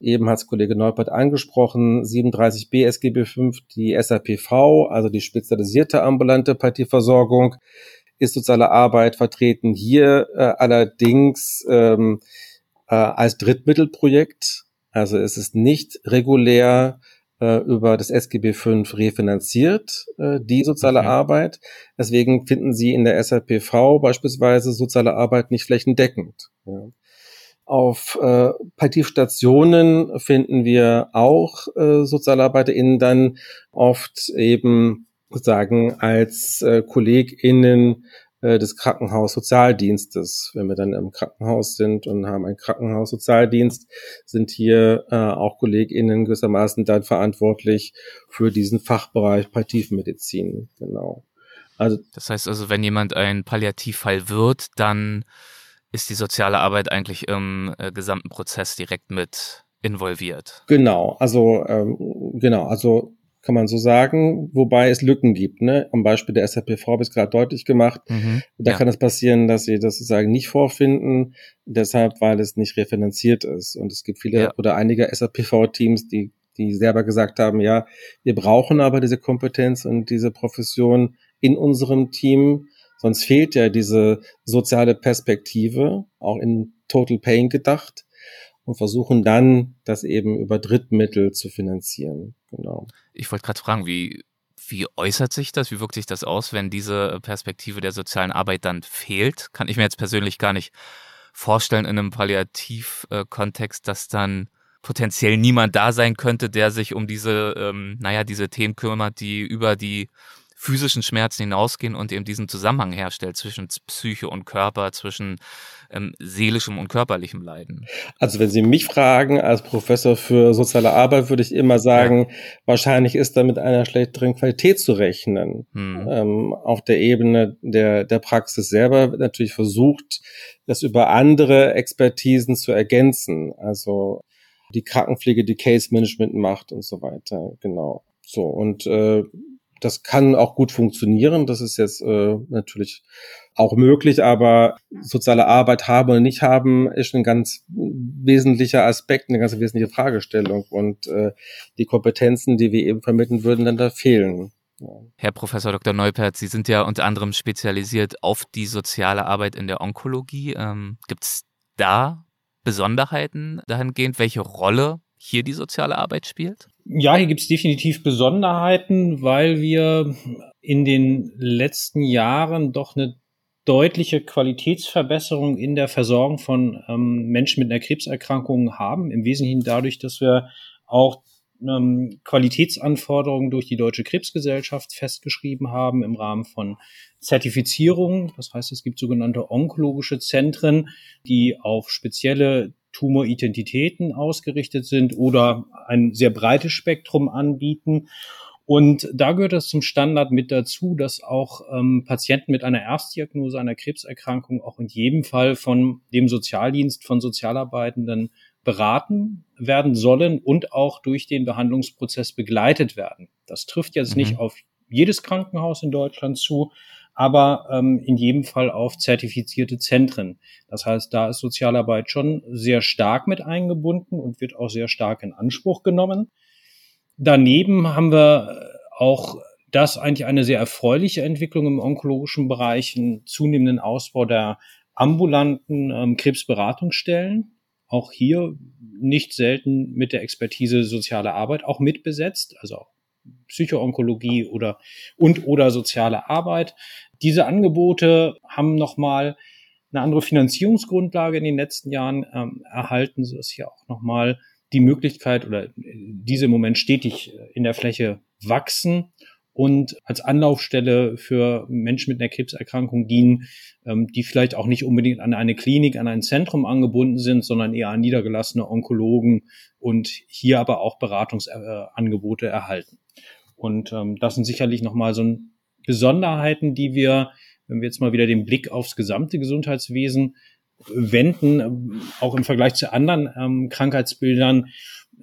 eben hat es Kollege Neupert angesprochen, 37b SGB 5, die SAPV, also die spezialisierte ambulante Partieversorgung, ist soziale Arbeit vertreten. Hier äh, allerdings ähm, äh, als Drittmittelprojekt also es ist nicht regulär äh, über das SGB V refinanziert, äh, die soziale okay. Arbeit. Deswegen finden Sie in der SAPV beispielsweise soziale Arbeit nicht flächendeckend. Ja. Auf äh, Palliativstationen finden wir auch äh, SozialarbeiterInnen dann oft eben sozusagen als äh, KollegInnen äh, des Krankenhaussozialdienstes. Wenn wir dann im Krankenhaus sind und haben einen Krankenhaussozialdienst, sind hier äh, auch KollegInnen gewissermaßen dann verantwortlich für diesen Fachbereich Palliativmedizin. Genau. Also, das heißt also, wenn jemand ein Palliativfall wird, dann ist die soziale Arbeit eigentlich im äh, gesamten Prozess direkt mit involviert. Genau, also ähm, genau, also kann man so sagen, wobei es Lücken gibt. Ne? Am Beispiel der SAPV habe ich es gerade deutlich gemacht. Mhm, da ja. kann es passieren, dass sie das sozusagen nicht vorfinden, deshalb, weil es nicht refinanziert ist. Und es gibt viele ja. oder einige SAPV-Teams, die, die selber gesagt haben, ja, wir brauchen aber diese Kompetenz und diese Profession in unserem Team, sonst fehlt ja diese soziale Perspektive, auch in Total Pain gedacht und versuchen dann, das eben über Drittmittel zu finanzieren. Genau. Ich wollte gerade fragen, wie, wie äußert sich das? Wie wirkt sich das aus, wenn diese Perspektive der sozialen Arbeit dann fehlt? Kann ich mir jetzt persönlich gar nicht vorstellen in einem Palliativkontext, dass dann potenziell niemand da sein könnte, der sich um diese, ähm, naja, diese Themen kümmert, die über die physischen Schmerzen hinausgehen und eben diesen Zusammenhang herstellt zwischen Psyche und Körper, zwischen ähm, seelischem und körperlichem Leiden. Also wenn Sie mich fragen, als Professor für soziale Arbeit, würde ich immer sagen, ja. wahrscheinlich ist da mit einer schlechteren Qualität zu rechnen. Hm. Ähm, auf der Ebene der, der Praxis selber wird natürlich versucht, das über andere Expertisen zu ergänzen. Also die Krankenpflege, die Case Management macht und so weiter. Genau. So, und äh, das kann auch gut funktionieren. Das ist jetzt äh, natürlich auch möglich, aber soziale Arbeit haben oder nicht haben ist ein ganz wesentlicher Aspekt, eine ganz wesentliche Fragestellung. Und äh, die Kompetenzen, die wir eben vermitteln würden, dann da fehlen. Herr Professor Dr. Neupert, Sie sind ja unter anderem spezialisiert auf die soziale Arbeit in der Onkologie. Ähm, Gibt es da Besonderheiten dahingehend, welche Rolle hier die soziale Arbeit spielt? Ja, hier gibt es definitiv Besonderheiten, weil wir in den letzten Jahren doch eine deutliche Qualitätsverbesserung in der Versorgung von ähm, Menschen mit einer Krebserkrankung haben. Im Wesentlichen dadurch, dass wir auch ähm, Qualitätsanforderungen durch die Deutsche Krebsgesellschaft festgeschrieben haben im Rahmen von Zertifizierung. Das heißt, es gibt sogenannte onkologische Zentren, die auf spezielle Tumoridentitäten ausgerichtet sind oder ein sehr breites Spektrum anbieten. Und da gehört es zum Standard mit dazu, dass auch ähm, Patienten mit einer Erstdiagnose einer Krebserkrankung auch in jedem Fall von dem Sozialdienst, von Sozialarbeitenden beraten werden sollen und auch durch den Behandlungsprozess begleitet werden. Das trifft jetzt mhm. nicht auf jedes Krankenhaus in Deutschland zu, aber ähm, in jedem Fall auf zertifizierte Zentren. Das heißt, da ist Sozialarbeit schon sehr stark mit eingebunden und wird auch sehr stark in Anspruch genommen. Daneben haben wir auch das eigentlich eine sehr erfreuliche Entwicklung im onkologischen Bereich, einen zunehmenden Ausbau der ambulanten ähm, Krebsberatungsstellen. Auch hier nicht selten mit der Expertise soziale Arbeit auch mitbesetzt, also auch Psychoonkologie oder und oder soziale Arbeit. Diese Angebote haben nochmal eine andere Finanzierungsgrundlage in den letzten Jahren ähm, erhalten, sodass hier auch nochmal die Möglichkeit oder diese im Moment stetig in der Fläche wachsen und als Anlaufstelle für Menschen mit einer Krebserkrankung dienen, ähm, die vielleicht auch nicht unbedingt an eine Klinik, an ein Zentrum angebunden sind, sondern eher an niedergelassene Onkologen und hier aber auch Beratungsangebote erhalten. Und ähm, das sind sicherlich nochmal so Besonderheiten, die wir, wenn wir jetzt mal wieder den Blick aufs gesamte Gesundheitswesen wenden, auch im Vergleich zu anderen ähm, Krankheitsbildern,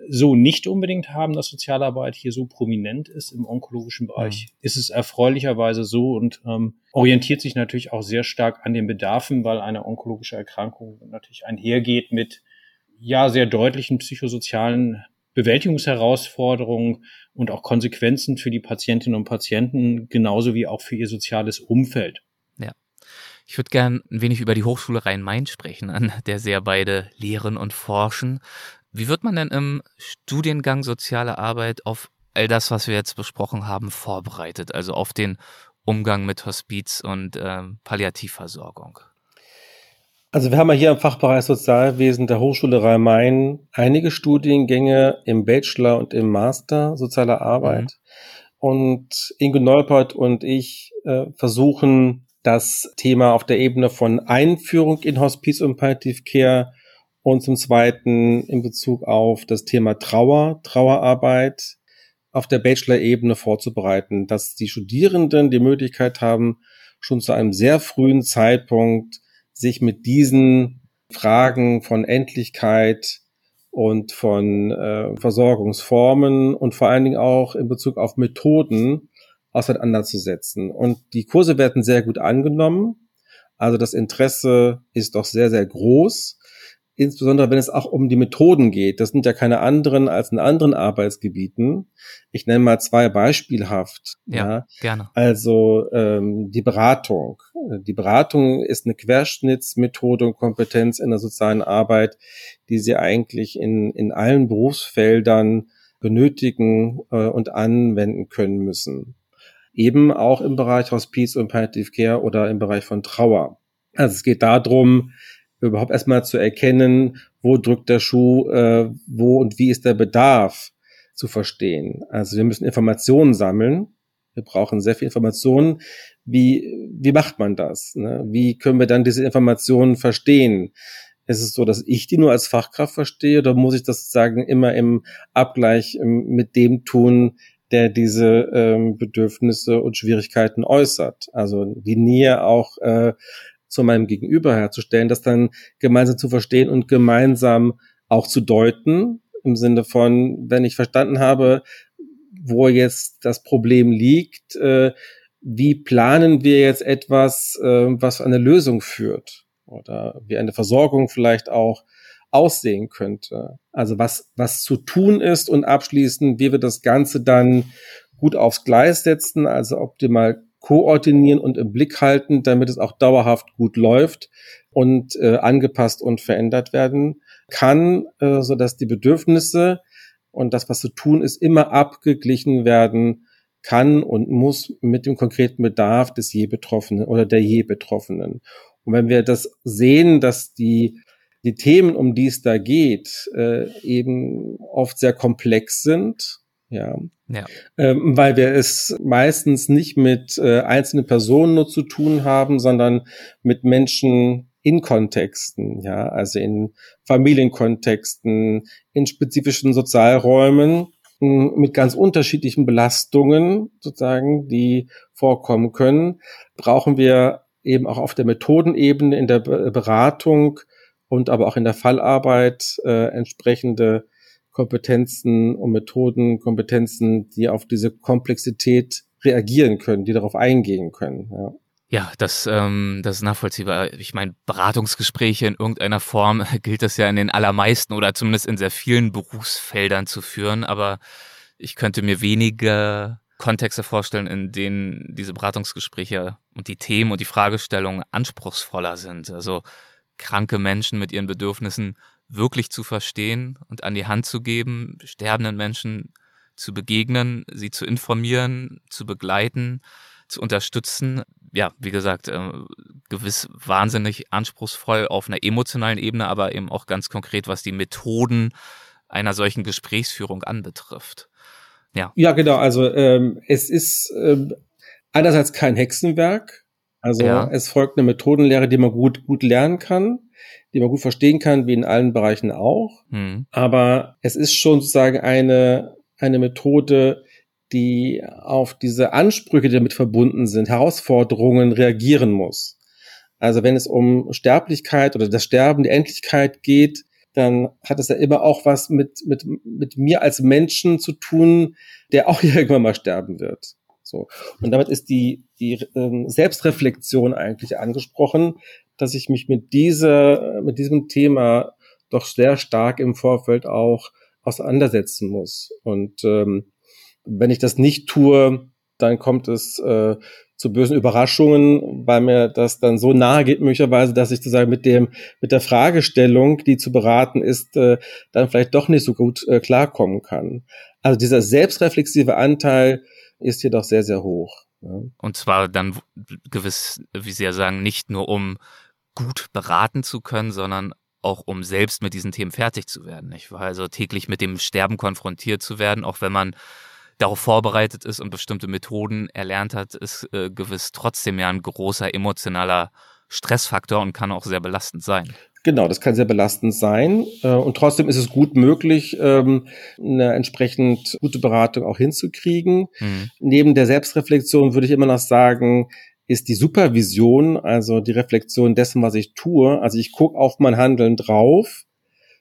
so nicht unbedingt haben, dass Sozialarbeit hier so prominent ist im onkologischen Bereich, ja. ist es erfreulicherweise so und ähm, orientiert sich natürlich auch sehr stark an den Bedarfen, weil eine onkologische Erkrankung natürlich einhergeht mit ja sehr deutlichen psychosozialen Bewältigungsherausforderungen und auch Konsequenzen für die Patientinnen und Patienten, genauso wie auch für ihr soziales Umfeld. Ja. Ich würde gern ein wenig über die Hochschule Rhein-Main sprechen, an der ja beide lehren und forschen. Wie wird man denn im Studiengang Soziale Arbeit auf all das, was wir jetzt besprochen haben, vorbereitet? Also auf den Umgang mit Hospiz und äh, Palliativversorgung? Also wir haben ja hier im Fachbereich Sozialwesen der Hochschule Rhein-Main einige Studiengänge im Bachelor und im Master sozialer Arbeit. Mhm. Und Inge Neupert und ich äh, versuchen das Thema auf der Ebene von Einführung in Hospiz und Palliative Care und zum Zweiten in Bezug auf das Thema Trauer, Trauerarbeit auf der Bachelor-Ebene vorzubereiten, dass die Studierenden die Möglichkeit haben, schon zu einem sehr frühen Zeitpunkt sich mit diesen Fragen von Endlichkeit und von äh, Versorgungsformen und vor allen Dingen auch in Bezug auf Methoden auseinanderzusetzen. Und die Kurse werden sehr gut angenommen. Also das Interesse ist doch sehr, sehr groß insbesondere wenn es auch um die Methoden geht. Das sind ja keine anderen als in anderen Arbeitsgebieten. Ich nenne mal zwei beispielhaft. Ja, ja. gerne. Also ähm, die Beratung. Die Beratung ist eine Querschnittsmethode und Kompetenz in der sozialen Arbeit, die Sie eigentlich in, in allen Berufsfeldern benötigen äh, und anwenden können müssen. Eben auch im Bereich Hospice und Palliative Care oder im Bereich von Trauer. Also es geht darum, überhaupt erstmal zu erkennen, wo drückt der Schuh, äh, wo und wie ist der Bedarf zu verstehen. Also wir müssen Informationen sammeln. Wir brauchen sehr viel Informationen. Wie, wie macht man das? Ne? Wie können wir dann diese Informationen verstehen? Ist es so, dass ich die nur als Fachkraft verstehe oder muss ich das sozusagen immer im Abgleich ähm, mit dem tun, der diese ähm, Bedürfnisse und Schwierigkeiten äußert? Also die Nähe auch äh, zu meinem Gegenüber herzustellen, das dann gemeinsam zu verstehen und gemeinsam auch zu deuten, im Sinne von, wenn ich verstanden habe, wo jetzt das Problem liegt, äh, wie planen wir jetzt etwas, äh, was eine Lösung führt oder wie eine Versorgung vielleicht auch aussehen könnte. Also was, was zu tun ist und abschließend, wie wir das Ganze dann gut aufs Gleis setzen, also optimal koordinieren und im Blick halten, damit es auch dauerhaft gut läuft und äh, angepasst und verändert werden kann, äh, so dass die Bedürfnisse Und das, was zu tun ist, immer abgeglichen werden kann und muss mit dem konkreten Bedarf des je Betroffenen oder der je Betroffenen. Und wenn wir das sehen, dass die, die Themen, um die es da geht, äh, eben oft sehr komplex sind, ja, ja. Ähm, weil wir es meistens nicht mit äh, einzelnen Personen nur zu tun haben, sondern mit Menschen in Kontexten, ja, also in Familienkontexten, in spezifischen Sozialräumen mit ganz unterschiedlichen Belastungen sozusagen, die vorkommen können, brauchen wir eben auch auf der Methodenebene, in der Beratung und aber auch in der Fallarbeit äh, entsprechende Kompetenzen und Methoden, Kompetenzen, die auf diese Komplexität reagieren können, die darauf eingehen können. Ja. Ja, das, ähm, das ist nachvollziehbar. Ich meine, Beratungsgespräche in irgendeiner Form gilt das ja in den allermeisten oder zumindest in sehr vielen Berufsfeldern zu führen, aber ich könnte mir wenige Kontexte vorstellen, in denen diese Beratungsgespräche und die Themen und die Fragestellungen anspruchsvoller sind. Also kranke Menschen mit ihren Bedürfnissen wirklich zu verstehen und an die Hand zu geben, sterbenden Menschen zu begegnen, sie zu informieren, zu begleiten, zu unterstützen ja, wie gesagt, äh, gewiss wahnsinnig anspruchsvoll auf einer emotionalen Ebene, aber eben auch ganz konkret, was die Methoden einer solchen Gesprächsführung anbetrifft. Ja, ja genau. Also ähm, es ist ähm, einerseits kein Hexenwerk. Also ja. es folgt eine Methodenlehre, die man gut, gut lernen kann, die man gut verstehen kann, wie in allen Bereichen auch. Mhm. Aber es ist schon sozusagen eine, eine Methode, die auf diese Ansprüche, die damit verbunden sind, Herausforderungen reagieren muss. Also wenn es um Sterblichkeit oder das Sterben, die Endlichkeit geht, dann hat es ja immer auch was mit, mit, mit mir als Menschen zu tun, der auch irgendwann mal sterben wird. So. Und damit ist die, die ähm, Selbstreflexion eigentlich angesprochen, dass ich mich mit dieser, mit diesem Thema doch sehr stark im Vorfeld auch auseinandersetzen muss. Und ähm, wenn ich das nicht tue, dann kommt es äh, zu bösen Überraschungen, weil mir das dann so nahe geht möglicherweise, dass ich sozusagen mit dem mit der Fragestellung, die zu beraten ist, äh, dann vielleicht doch nicht so gut äh, klarkommen kann. Also dieser selbstreflexive Anteil ist hier doch sehr sehr hoch. Ja. Und zwar dann gewiss, wie Sie ja sagen, nicht nur um gut beraten zu können, sondern auch um selbst mit diesen Themen fertig zu werden. Nicht? Also täglich mit dem Sterben konfrontiert zu werden, auch wenn man darauf vorbereitet ist und bestimmte Methoden erlernt hat, ist äh, gewiss trotzdem ja ein großer emotionaler Stressfaktor und kann auch sehr belastend sein. Genau, das kann sehr belastend sein. Äh, und trotzdem ist es gut möglich, ähm, eine entsprechend gute Beratung auch hinzukriegen. Mhm. Neben der Selbstreflexion würde ich immer noch sagen, ist die Supervision, also die Reflexion dessen, was ich tue. Also ich gucke auf mein Handeln drauf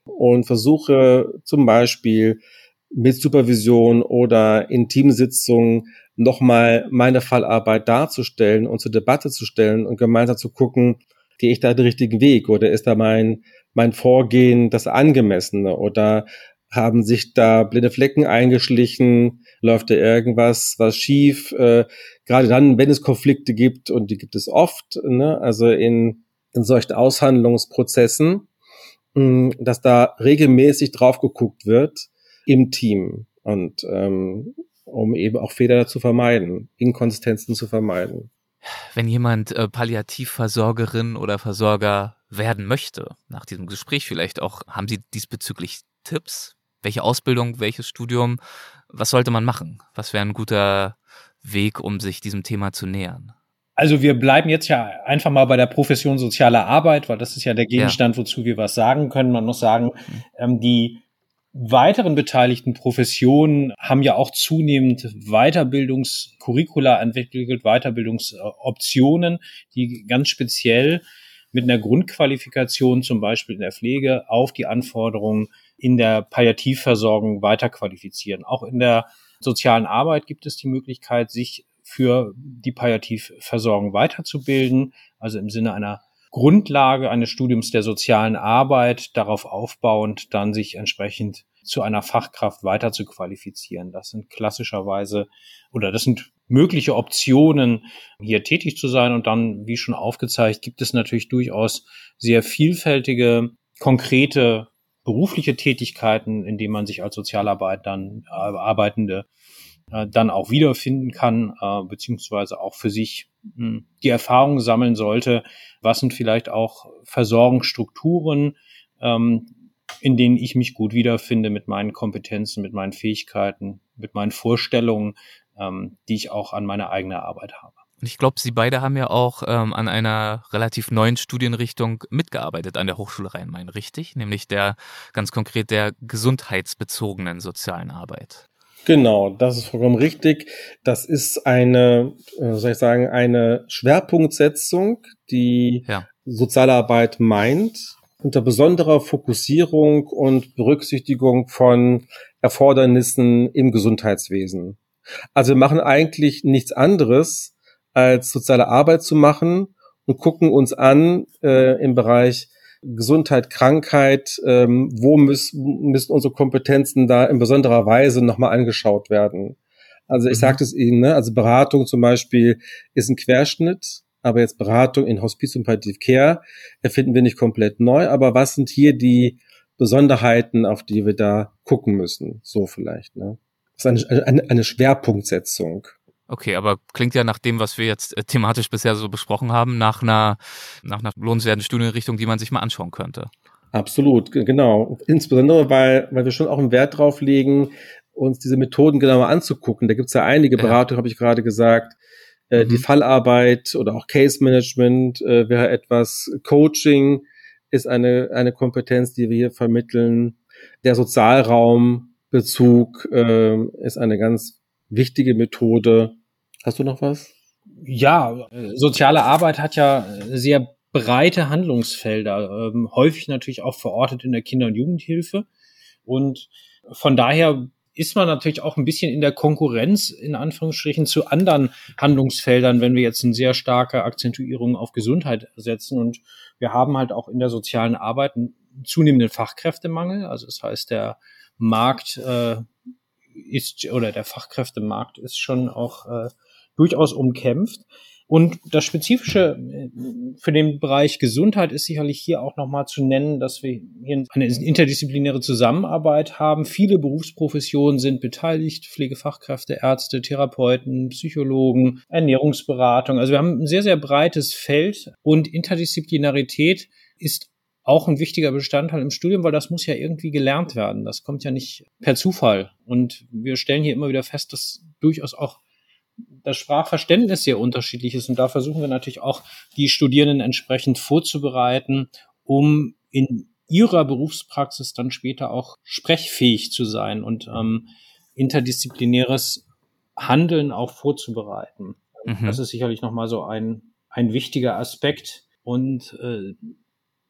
und versuche zum Beispiel mit Supervision oder in Teamsitzungen nochmal meine Fallarbeit darzustellen und zur Debatte zu stellen und gemeinsam zu gucken, gehe ich da den richtigen Weg oder ist da mein, mein Vorgehen das angemessene oder haben sich da blinde Flecken eingeschlichen, läuft da irgendwas was schief, äh, gerade dann, wenn es Konflikte gibt und die gibt es oft, ne? also in, in solchen Aushandlungsprozessen, mh, dass da regelmäßig drauf geguckt wird, im Team und ähm, um eben auch Fehler zu vermeiden, Inkonsistenzen zu vermeiden. Wenn jemand äh, Palliativversorgerin oder Versorger werden möchte, nach diesem Gespräch vielleicht auch, haben Sie diesbezüglich Tipps? Welche Ausbildung, welches Studium? Was sollte man machen? Was wäre ein guter Weg, um sich diesem Thema zu nähern? Also wir bleiben jetzt ja einfach mal bei der Profession soziale Arbeit, weil das ist ja der Gegenstand, ja. wozu wir was sagen können. Man muss sagen, mhm. ähm, die weiteren beteiligten Professionen haben ja auch zunehmend Weiterbildungskurricula entwickelt, Weiterbildungsoptionen, die ganz speziell mit einer Grundqualifikation, zum Beispiel in der Pflege, auf die Anforderungen in der Palliativversorgung weiterqualifizieren. Auch in der sozialen Arbeit gibt es die Möglichkeit, sich für die Palliativversorgung weiterzubilden, also im Sinne einer Grundlage eines Studiums der sozialen Arbeit darauf aufbauend dann sich entsprechend zu einer Fachkraft weiter zu qualifizieren. Das sind klassischerweise oder das sind mögliche Optionen, hier tätig zu sein. Und dann, wie schon aufgezeigt, gibt es natürlich durchaus sehr vielfältige, konkrete berufliche Tätigkeiten, in denen man sich als Sozialarbeit dann äh, Arbeitende äh, dann auch wiederfinden kann, äh, beziehungsweise auch für sich mh, hm, die Erfahrung sammeln sollte, was sind vielleicht auch Versorgungsstrukturen, ähm, in denen ich mich gut wiederfinde mit meinen Kompetenzen, mit meinen Fähigkeiten, mit meinen Vorstellungen, ähm, die ich auch an meiner eigenen Arbeit habe. Und ich glaube, Sie beide haben ja auch ähm, an einer relativ neuen Studienrichtung mitgearbeitet an der Hochschule Rhein-Main, richtig? Nämlich der ganz konkret der gesundheitsbezogenen sozialen Arbeit. Genau, das ist vollkommen richtig. Das ist eine, äh, soll ich sagen, eine Schwerpunktsetzung, die ja. Sozialarbeit meint, unter besonderer Fokussierung und Berücksichtigung von Erfordernissen im Gesundheitswesen. Also wir machen eigentlich nichts anderes, als soziale Arbeit zu machen und gucken uns an äh, im Bereich Gesundheit, Krankheit, ähm, wo müssen, müssen unsere Kompetenzen da in besonderer Weise nochmal angeschaut werden. Also ich mhm. sagte es Ihnen, ne? also Beratung zum Beispiel ist ein Querschnitt, aber jetzt Beratung in Hospiz und Palliative Care erfinden wir nicht komplett neu, aber was sind hier die Besonderheiten, auf die wir da gucken müssen? So vielleicht. Ne? Das ist eine, eine, eine Schwerpunktsetzung. Okay, aber klingt ja nach dem, was wir jetzt äh, thematisch bisher so besprochen haben, nach einer, nach einer lohnenswerten Studienrichtung, die man sich mal anschauen könnte. Absolut, genau. Insbesondere, weil, weil wir schon auch einen Wert drauf legen, uns diese Methoden genauer anzugucken. Da gibt es ja einige Beratungen, ja. habe ich gerade gesagt. Äh, mhm. Die Fallarbeit oder auch Case Management äh, wäre etwas. Coaching ist eine, eine Kompetenz, die wir hier vermitteln. Der Sozialraumbezug äh, ist eine ganz wichtige Methode. Hast du noch was? Ja, soziale Arbeit hat ja sehr breite Handlungsfelder, ähm, häufig natürlich auch verortet in der Kinder- und Jugendhilfe. Und von daher ist man natürlich auch ein bisschen in der Konkurrenz, in Anführungsstrichen, zu anderen Handlungsfeldern, wenn wir jetzt eine sehr starke Akzentuierung auf Gesundheit setzen. Und wir haben halt auch in der sozialen Arbeit einen zunehmenden Fachkräftemangel. Also das heißt, der Markt äh, ist oder der Fachkräftemarkt ist schon auch äh, durchaus umkämpft. Und das Spezifische äh, für den Bereich Gesundheit ist sicherlich hier auch nochmal zu nennen, dass wir hier eine interdisziplinäre Zusammenarbeit haben. Viele Berufsprofessionen sind beteiligt, Pflegefachkräfte, Ärzte, Therapeuten, Psychologen, Ernährungsberatung. Also wir haben ein sehr, sehr breites Feld und Interdisziplinarität ist auch ein wichtiger Bestandteil im Studium, weil das muss ja irgendwie gelernt werden. Das kommt ja nicht per Zufall. Und wir stellen hier immer wieder fest, dass durchaus auch das Sprachverständnis sehr unterschiedlich ist. Und da versuchen wir natürlich auch, die Studierenden entsprechend vorzubereiten, um in ihrer Berufspraxis dann später auch sprechfähig zu sein und ähm, interdisziplinäres Handeln auch vorzubereiten. Mhm. Das ist sicherlich nochmal so ein, ein wichtiger Aspekt. Und äh,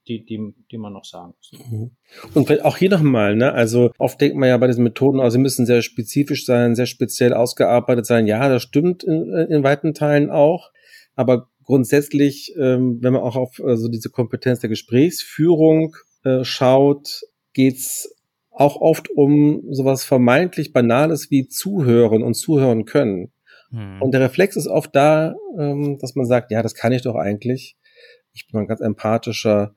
die, die, die man noch sagen muss. Mhm. Und auch hier nochmal, ne, also oft denkt man ja bei diesen Methoden, also sie müssen sehr spezifisch sein, sehr speziell ausgearbeitet sein. Ja, das stimmt in, in weiten Teilen auch, aber grundsätzlich, ähm, wenn man auch auf äh, so diese Kompetenz der Gesprächsführung äh, schaut, geht's auch oft um sowas vermeintlich Banales wie zuhören und zuhören können. Hm. Und der Reflex ist oft da, ähm, dass man sagt, ja, das kann ich doch eigentlich. Ich bin ein ganz empathischer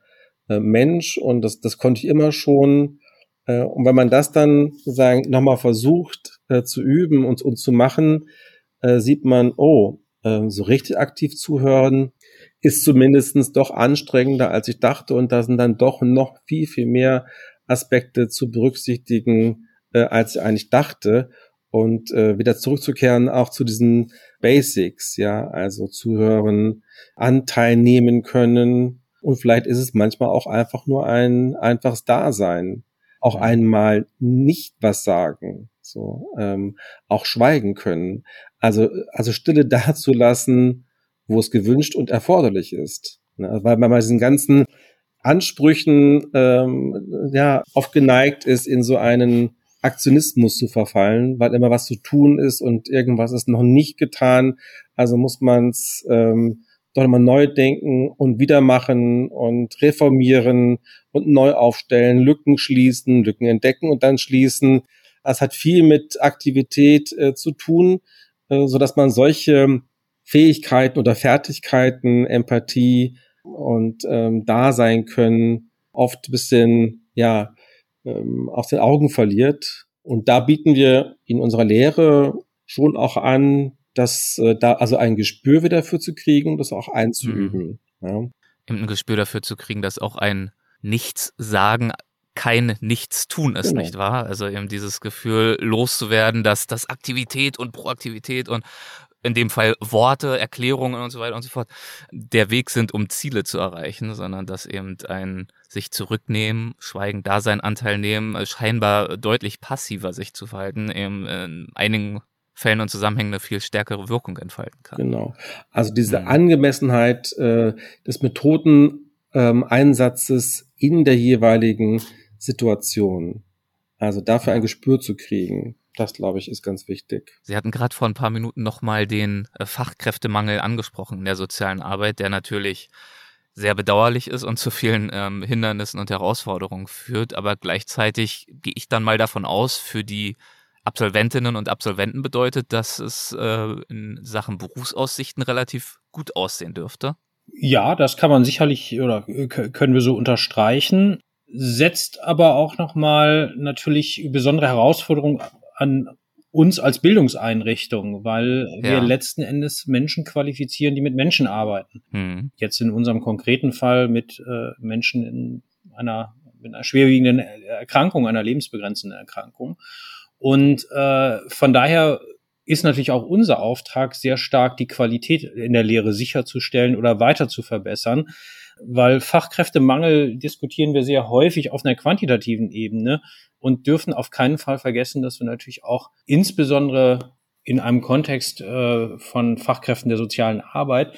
äh, Mensch und das, das konnte ich immer schon. Äh, und wenn man das dann sozusagen nochmal versucht äh, zu üben und, und zu machen, äh, sieht man, oh, äh, so richtig aktiv zuhören ist zumindestens doch anstrengender, als ich dachte. Und da sind dann doch noch viel, viel mehr Aspekte zu berücksichtigen, äh, als ich eigentlich dachte. Und äh, wieder zurückzukehren auch zu diesen Basics, ja, also zuhören, Anteil nehmen können, und vielleicht ist es manchmal auch einfach nur ein einfaches Dasein. Auch einmal nicht was sagen, so ähm, auch schweigen können. Also also Stille dazulassen, wo es gewünscht und erforderlich ist. Ne? Weil man bei diesen ganzen Ansprüchen ähm, ja oft geneigt ist, in so einen Aktionismus zu verfallen, weil immer was zu tun ist und irgendwas ist noch nicht getan. Also muss man es ähm, doch mal neu denken und wieder machen und reformieren und neu aufstellen, Lücken schließen, Lücken entdecken und dann schließen. Das hat viel mit Aktivität äh, zu tun, äh, so dass man solche Fähigkeiten oder Fertigkeiten, Empathie und ähm, da sein können, oft bisschen ja ähm, aus den Augen verliert. Und da bieten wir in unserer Lehre schon auch an, dass äh, da also ein Gespür wieder dafür zu kriegen, das auch einzuüben. Mhm. Ja. Ein Gespür dafür zu kriegen, dass auch ein Nichts sagen kein Nichtstun ist, genau. nicht wahr? Also eben dieses Gefühl loszuwerden, dass das Aktivität und Proaktivität und in dem Fall Worte, Erklärungen und so weiter und so fort der Weg sind, um Ziele zu erreichen, sondern dass eben ein sich zurücknehmen, schweigen, da seinen Anteil nehmen, scheinbar deutlich passiver sich zu verhalten, eben in einigen Fällen und Zusammenhängen eine viel stärkere Wirkung entfalten kann. Genau. Also diese mhm. Angemessenheit äh, des Methodeneinsatzes ähm, in der jeweiligen Situation. Also dafür ein Gespür zu kriegen. Das, glaube ich, ist ganz wichtig. Sie hatten gerade vor ein paar Minuten nochmal den äh, Fachkräftemangel angesprochen in der sozialen Arbeit, der natürlich sehr bedauerlich ist und zu vielen ähm, Hindernissen und Herausforderungen führt. Aber gleichzeitig gehe ich dann mal davon aus, für die Absolventinnen und Absolventen bedeutet, dass es äh, in Sachen Berufsaussichten relativ gut aussehen dürfte. Ja, das kann man sicherlich oder können wir so unterstreichen setzt aber auch nochmal natürlich besondere Herausforderungen an uns als Bildungseinrichtung, weil ja. wir letzten Endes Menschen qualifizieren, die mit Menschen arbeiten. Hm. Jetzt in unserem konkreten Fall mit äh, Menschen in einer, mit einer schwerwiegenden Erkrankung, einer lebensbegrenzenden Erkrankung. Und äh, von daher ist natürlich auch unser Auftrag, sehr stark die Qualität in der Lehre sicherzustellen oder weiter zu verbessern weil Fachkräftemangel diskutieren wir sehr häufig auf einer quantitativen Ebene und dürfen auf keinen Fall vergessen, dass wir natürlich auch insbesondere in einem Kontext äh, von Fachkräften der sozialen Arbeit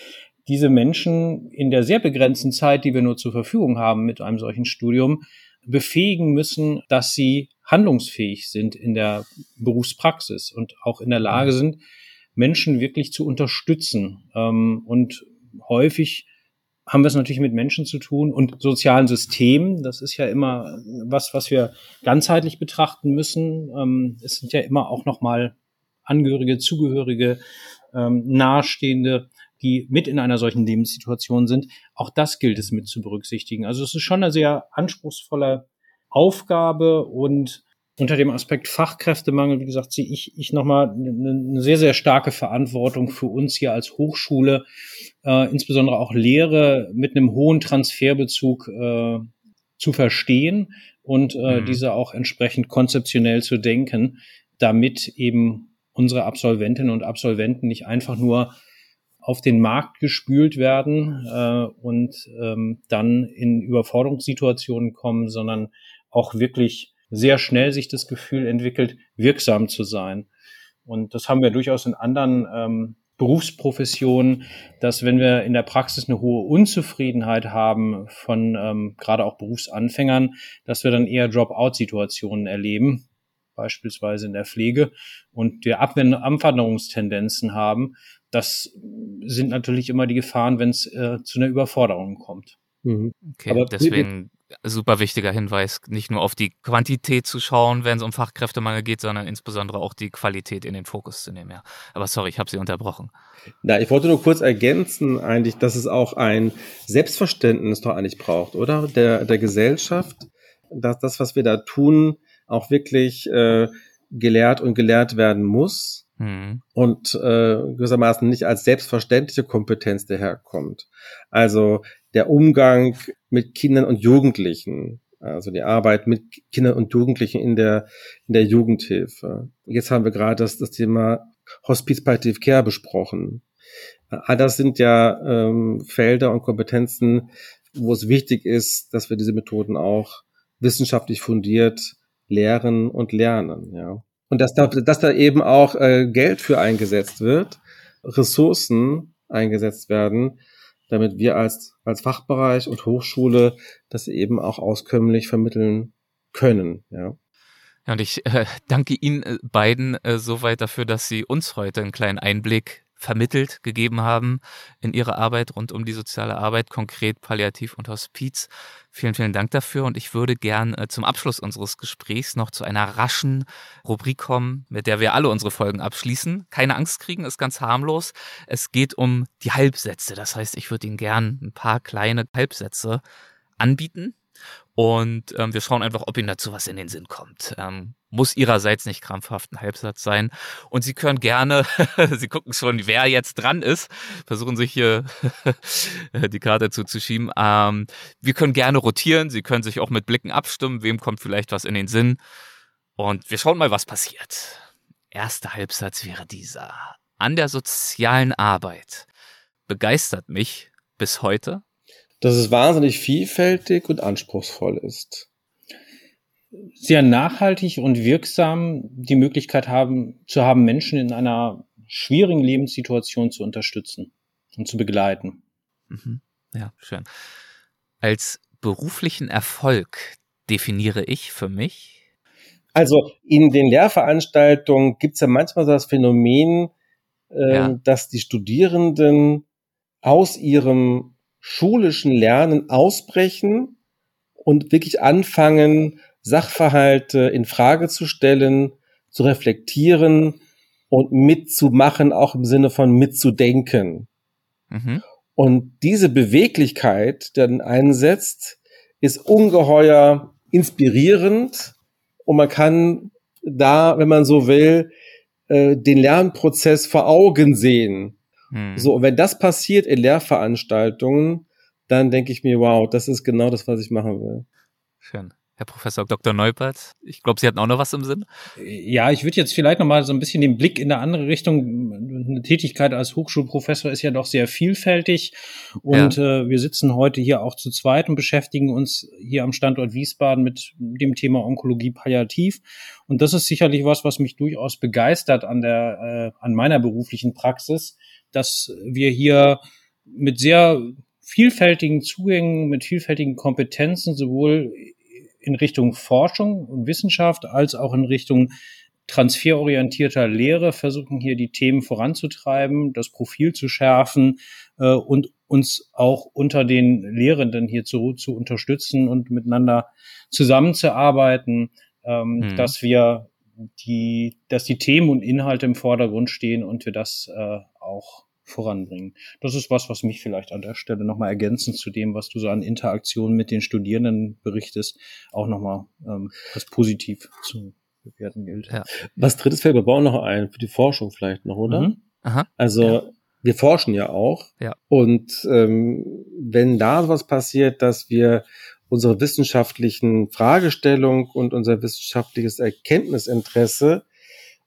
diese Menschen in der sehr begrenzten Zeit, die wir nur zur Verfügung haben mit einem solchen Studium, befähigen müssen, dass sie handlungsfähig sind in der Berufspraxis und auch in der Lage sind, Menschen wirklich zu unterstützen. Ähm, und häufig haben wir es natürlich mit Menschen zu tun und sozialen Systemen. Das ist ja immer was, was wir ganzheitlich betrachten müssen. Ähm, es sind ja immer auch nochmal Angehörige, Zugehörige, ähm, Nahestehende, die mit in einer solchen Lebenssituation sind. Auch das gilt es mit zu berücksichtigen. Also es ist schon eine sehr anspruchsvolle Aufgabe und unter dem Aspekt Fachkräftemangel, wie gesagt, sehe ich, ich nochmal eine sehr, sehr starke Verantwortung für uns hier als Hochschule, äh, insbesondere auch Lehre mit einem hohen Transferbezug äh, zu verstehen und äh, mhm. diese auch entsprechend konzeptionell zu denken, damit eben unsere Absolventinnen und Absolventen nicht einfach nur auf den Markt gespült werden äh, und ähm, dann in Überforderungssituationen kommen, sondern auch wirklich sehr schnell sich das Gefühl entwickelt, wirksam zu sein. Und das haben wir durchaus in anderen ähm, Berufsprofessionen, dass wenn wir in der Praxis eine hohe Unzufriedenheit haben von ähm, gerade auch Berufsanfängern, dass wir dann eher Drop-out-Situationen erleben, beispielsweise in der Pflege, und wir Abwanderungstendenzen haben. Das sind natürlich immer die Gefahren, wenn es äh, zu einer Überforderung kommt. Mhm. Okay, Aber deswegen super wichtiger Hinweis, nicht nur auf die Quantität zu schauen, wenn es um Fachkräftemangel geht, sondern insbesondere auch die Qualität in den Fokus zu nehmen. Ja. Aber sorry, ich habe Sie unterbrochen. Na, ich wollte nur kurz ergänzen, eigentlich, dass es auch ein Selbstverständnis doch eigentlich braucht, oder? Der, der Gesellschaft, dass das, was wir da tun, auch wirklich äh, gelehrt und gelehrt werden muss mhm. und äh, gewissermaßen nicht als selbstverständliche Kompetenz daherkommt. Also der Umgang mit Kindern und Jugendlichen, also die Arbeit mit Kindern und Jugendlichen in der, in der Jugendhilfe. Jetzt haben wir gerade das, das Thema Hospiz Palliative Care besprochen. All das sind ja ähm, Felder und Kompetenzen, wo es wichtig ist, dass wir diese Methoden auch wissenschaftlich fundiert lehren und lernen. Ja. Und dass da, dass da eben auch äh, Geld für eingesetzt wird, Ressourcen eingesetzt werden, damit wir als, als Fachbereich und Hochschule das eben auch auskömmlich vermitteln können. Ja. Ja, und ich äh, danke Ihnen äh, beiden äh, soweit dafür, dass Sie uns heute einen kleinen Einblick vermittelt gegeben haben in ihre Arbeit rund um die soziale Arbeit, konkret Palliativ und Hospiz. Vielen, vielen Dank dafür und ich würde gern äh, zum Abschluss unseres Gesprächs noch zu einer raschen Rubrik kommen, mit der wir alle unsere Folgen abschließen. Keine Angst kriegen, ist ganz harmlos. Es geht um die Halbsätze. Das heißt, ich würde Ihnen gern ein paar kleine Halbsätze anbieten Und ähm, wir schauen einfach, ob Ihnen dazu was in den Sinn kommt. Ähm, muss Ihrerseits nicht krampfhaft ein Halbsatz sein. Und Sie können gerne, Sie gucken schon, wer jetzt dran ist, versuchen sich hier die Karte zuzuschieben. Ähm, wir können gerne rotieren. Sie können sich auch mit Blicken abstimmen. Wem kommt vielleicht was in den Sinn? Und wir schauen mal, was passiert. Erster Halbsatz wäre dieser. An der sozialen Arbeit begeistert mich bis heute dass es wahnsinnig vielfältig und anspruchsvoll ist. Sehr nachhaltig und wirksam die Möglichkeit haben, zu haben, Menschen in einer schwierigen Lebenssituation zu unterstützen und zu begleiten. Mhm. Ja, schön. Als beruflichen Erfolg definiere ich für mich? Also in den Lehrveranstaltungen gibt es ja manchmal das Phänomen, äh, ja. dass die Studierenden aus ihrem schulischen Lernen ausbrechen und wirklich anfangen, Sachverhalte in Frage zu stellen, zu reflektieren und mitzumachen, auch im Sinne von mitzudenken. Mhm. Und diese Beweglichkeit, die dann einsetzt, ist ungeheuer inspirierend und man kann da, wenn man so will, äh, den Lernprozess vor Augen sehen. Hm. So, und wenn das passiert in Lehrveranstaltungen, dann denke ich mir, wow, das ist genau das, was ich machen will. Schön. Herr Professor Dr. Neupert, ich glaube, Sie hatten auch noch was im Sinn. Ja, ich würde jetzt vielleicht noch mal so ein bisschen den Blick in eine andere Richtung. Eine Tätigkeit als Hochschulprofessor ist ja doch sehr vielfältig und ja. äh, wir sitzen heute hier auch zu zweit und beschäftigen uns hier am Standort Wiesbaden mit dem Thema Onkologie palliativ und das ist sicherlich was, was mich durchaus begeistert an der äh, an meiner beruflichen Praxis, dass wir hier mit sehr vielfältigen Zugängen, mit vielfältigen Kompetenzen sowohl in Richtung Forschung und Wissenschaft als auch in Richtung transferorientierter Lehre versuchen hier die Themen voranzutreiben, das Profil zu schärfen äh, und uns auch unter den Lehrenden hier zu, zu unterstützen und miteinander zusammenzuarbeiten, ähm, mhm. dass wir die, dass die Themen und Inhalte im Vordergrund stehen und wir das äh, auch voranbringen. Das ist was, was mich vielleicht an der Stelle nochmal ergänzend zu dem, was du so an Interaktion mit den Studierenden berichtest, auch nochmal ähm, als positiv zu bewerten gilt. Ja. Was drittes fällt mir auch noch ein, für die Forschung vielleicht noch, oder? Mhm. Aha. Also ja. wir forschen ja auch. Ja. Und ähm, wenn da was passiert, dass wir unsere wissenschaftlichen Fragestellung und unser wissenschaftliches Erkenntnisinteresse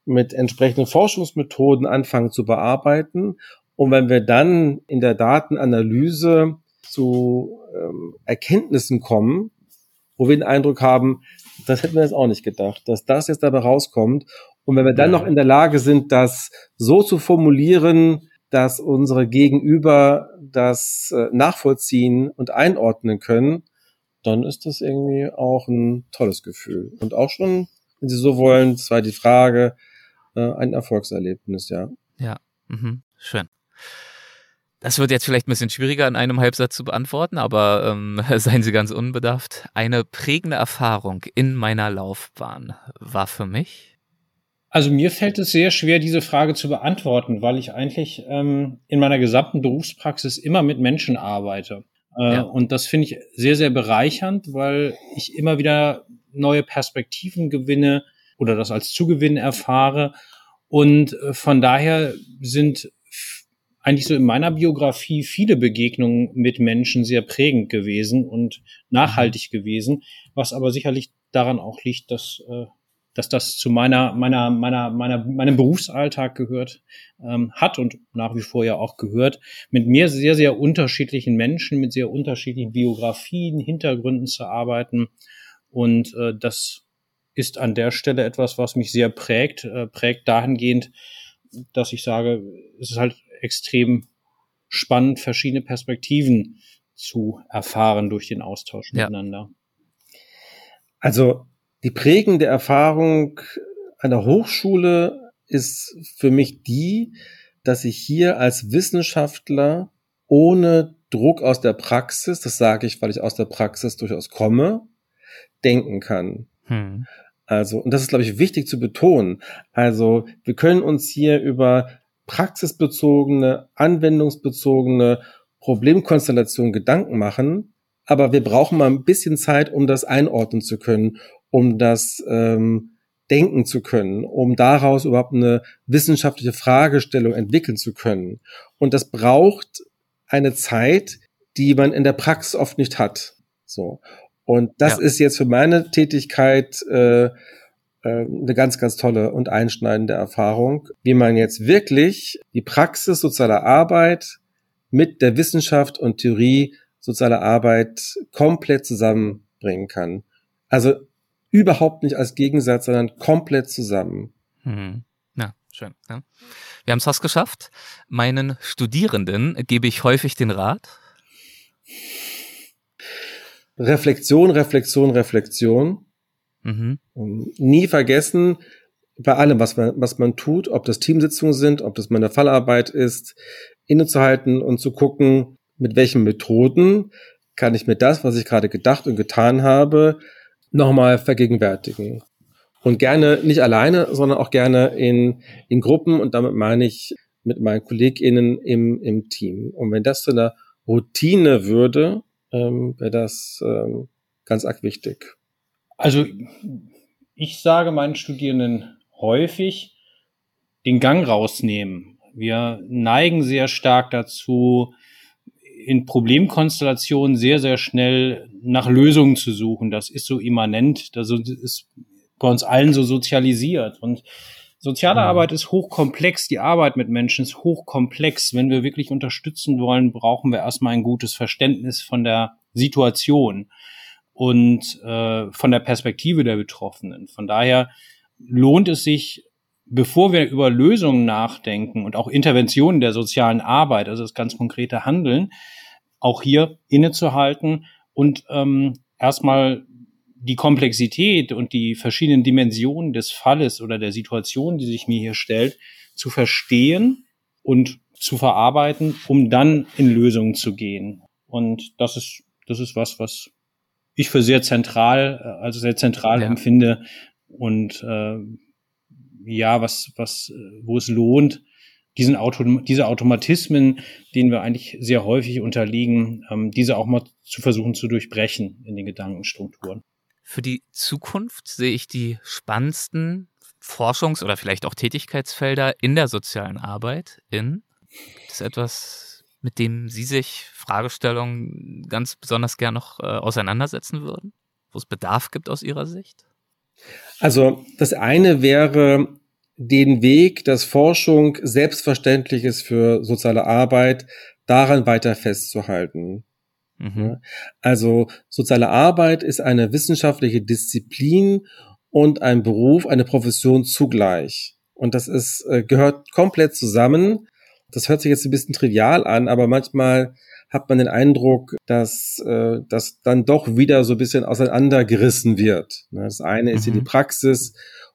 mit entsprechenden Forschungsmethoden anfangen zu bearbeiten und wenn wir dann in der Datenanalyse zu ähm, Erkenntnissen kommen, wo wir den Eindruck haben, das hätten wir jetzt auch nicht gedacht, dass das jetzt dabei rauskommt. Und wenn wir dann noch in der Lage sind, das so zu formulieren, dass unsere Gegenüber das äh, nachvollziehen und einordnen können, dann ist das irgendwie auch ein tolles Gefühl. Und auch schon, wenn Sie so wollen, das war die Frage, äh, ein Erfolgserlebnis, ja. Ja, mhm. schön. Das wird jetzt vielleicht ein bisschen schwieriger in einem Halbsatz zu beantworten, aber ähm, seien Sie ganz unbedarft. Eine prägende Erfahrung in meiner Laufbahn war für mich. Also mir fällt es sehr schwer, diese Frage zu beantworten, weil ich eigentlich ähm, in meiner gesamten Berufspraxis immer mit Menschen arbeite. Äh, ja. Und das finde ich sehr, sehr bereichernd, weil ich immer wieder neue Perspektiven gewinne oder das als Zugewinn erfahre. Und äh, von daher sind eigentlich so in meiner Biografie viele Begegnungen mit Menschen sehr prägend gewesen und nachhaltig gewesen, was aber sicherlich daran auch liegt, dass, äh, dass das zu meiner, meiner, meiner, meiner, meinem Berufsalltag gehört, ähm, hat und nach wie vor ja auch gehört, mit mir sehr, sehr unterschiedlichen Menschen, mit sehr unterschiedlichen Biografien, Hintergründen zu arbeiten. Und äh, das ist an der Stelle etwas, was mich sehr prägt, äh, prägt dahingehend, dass ich sage, es ist halt extrem spannend, verschiedene Perspektiven zu erfahren durch den Austausch ja. miteinander. Also die prägende Erfahrung einer Hochschule ist für mich die, dass ich hier als Wissenschaftler ohne Druck aus der Praxis, das sage ich, weil ich aus der Praxis durchaus komme, denken kann. Hm. Also, und das ist, glaube ich, wichtig zu betonen. Also, wir können uns hier über praxisbezogene, anwendungsbezogene Problemkonstellation Gedanken machen. aber wir brauchen mal ein bisschen Zeit, um das einordnen zu können, um das ähm, denken zu können, um daraus überhaupt eine wissenschaftliche Fragestellung entwickeln zu können. Und das braucht eine Zeit, die man in der Praxis oft nicht hat. So. Und das ja. ist jetzt für meine Tätigkeit äh, äh, eine ganz, ganz tolle und einschneidende Erfahrung, wie man jetzt wirklich die Praxis sozialer Arbeit mit der Wissenschaft und Theorie sozialer Arbeit komplett zusammenbringen kann. Also überhaupt nicht als Gegensatz, sondern komplett zusammen. Hm. Ja, schön. Ja. Wir haben es fast geschafft. Meinen Studierenden gebe ich häufig den Rat. Reflexion, Reflexion, Reflexion. Mhm. Nie vergessen, bei allem, was man, was man tut, ob das Teamsitzungen sind, ob das meine Fallarbeit ist, innezuhalten und zu gucken, mit welchen Methoden kann ich mir das, was ich gerade gedacht und getan habe, nochmal vergegenwärtigen. Und gerne nicht alleine, sondern auch gerne in, in Gruppen und damit meine ich mit meinen KollegInnen im, im Team. Und wenn das zu einer Routine würde, ähm, wäre das ähm, ganz arg wichtig. Also ich sage meinen Studierenden häufig, den Gang rausnehmen. Wir neigen sehr stark dazu, in Problemkonstellationen sehr, sehr schnell nach Lösungen zu suchen. Das ist so immanent, das ist bei uns allen so sozialisiert. Und soziale mhm. Arbeit ist hochkomplex, die Arbeit mit Menschen ist hochkomplex. Wenn wir wirklich unterstützen wollen, brauchen wir erstmal ein gutes Verständnis von der Situation und äh, von der Perspektive der Betroffenen. Von daher lohnt es sich, bevor wir über Lösungen nachdenken und auch Interventionen der sozialen Arbeit, also das ganz konkrete Handeln, auch hier innezuhalten und ähm, erstmal die Komplexität und die verschiedenen Dimensionen des Falles oder der Situation, die sich mir hier stellt, zu verstehen und zu verarbeiten, um dann in Lösungen zu gehen. Und das ist, das ist was, was ich für sehr zentral, also sehr zentral ja. empfinde und äh, ja, was, was, wo es lohnt, diesen Auto, diese Automatismen, denen wir eigentlich sehr häufig unterliegen, ähm, diese auch mal zu versuchen zu durchbrechen in den Gedankenstrukturen. Für die Zukunft sehe ich die spannendsten Forschungs- oder vielleicht auch Tätigkeitsfelder in der sozialen Arbeit in. Das ist etwas, mit dem Sie sich Fragestellungen ganz besonders gern noch äh, auseinandersetzen würden, wo es Bedarf gibt aus Ihrer Sicht? Also das eine wäre den Weg, dass Forschung selbstverständlich ist für soziale Arbeit, daran weiter festzuhalten. Mhm. Also soziale Arbeit ist eine wissenschaftliche Disziplin und ein Beruf, eine Profession zugleich. Und das ist, äh, gehört komplett zusammen. Das hört sich jetzt ein bisschen trivial an, aber manchmal hat man den Eindruck, dass äh, das dann doch wieder so ein bisschen auseinandergerissen wird. Ne, das eine ist hier die mhm. Praxis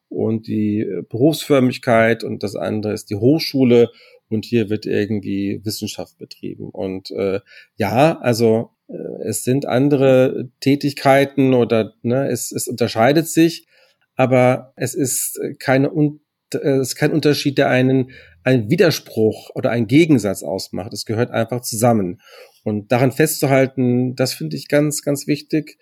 und die äh, Berufsförmigkeit und das andere ist die Hochschule und hier wird irgendwie Wissenschaft betrieben. Und äh, ja, also äh, es sind andere Tätigkeiten oder ne, es, es unterscheidet sich, aber es ist keine äh, es ist kein Unterschied, der einen einen Widerspruch oder einen Gegensatz ausmacht. Es gehört einfach zusammen. Und daran festzuhalten, das finde ich ganz, ganz wichtig.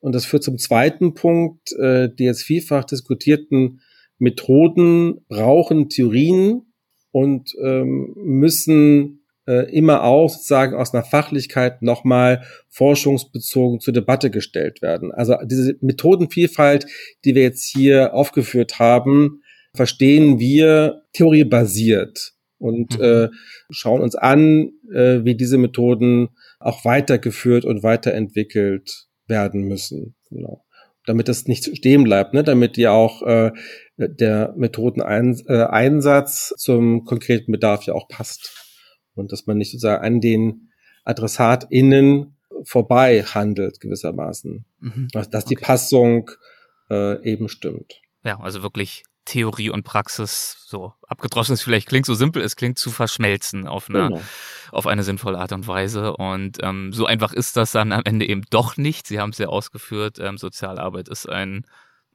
Und das führt zum zweiten Punkt, äh, die jetzt vielfach diskutierten Methoden brauchen Theorien und ähm, müssen äh, immer auch sozusagen aus einer Fachlichkeit nochmal forschungsbezogen zur Debatte gestellt werden. Also diese Methodenvielfalt, die wir jetzt hier aufgeführt haben, verstehen wir theoriebasiert und mhm. äh, schauen uns an, äh, wie diese Methoden auch weitergeführt und weiterentwickelt werden müssen. Genau. Damit das nicht stehen bleibt, ne? damit ja auch äh, der Methodeneinsatz äh, zum konkreten Bedarf ja auch passt. Und dass man nicht sozusagen an den AdressatInnen vorbei handelt gewissermaßen. Mhm. Dass, dass okay. die Passung äh, eben stimmt. Ja, also wirklich Theorie und Praxis so abgedroschen ist vielleicht klingt so simpel, es klingt zu verschmelzen auf eine, genau. auf eine sinnvolle Art und Weise. Und ähm, so einfach ist das dann am Ende eben doch nicht. Sie haben es ja ausgeführt, ähm, Sozialarbeit ist ein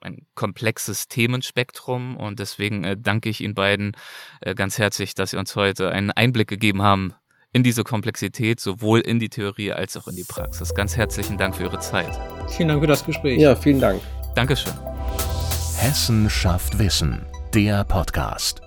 ein komplexes Themenspektrum und deswegen äh, danke ich Ihnen beiden äh, ganz herzlich, dass Sie uns heute einen Einblick gegeben haben in diese Komplexität, sowohl in die Theorie als auch in die Praxis. Ganz herzlichen Dank für Ihre Zeit. Vielen Dank für das Gespräch. Ja, vielen Dank. Dankeschön. Hessen schafft Wissen, der Podcast.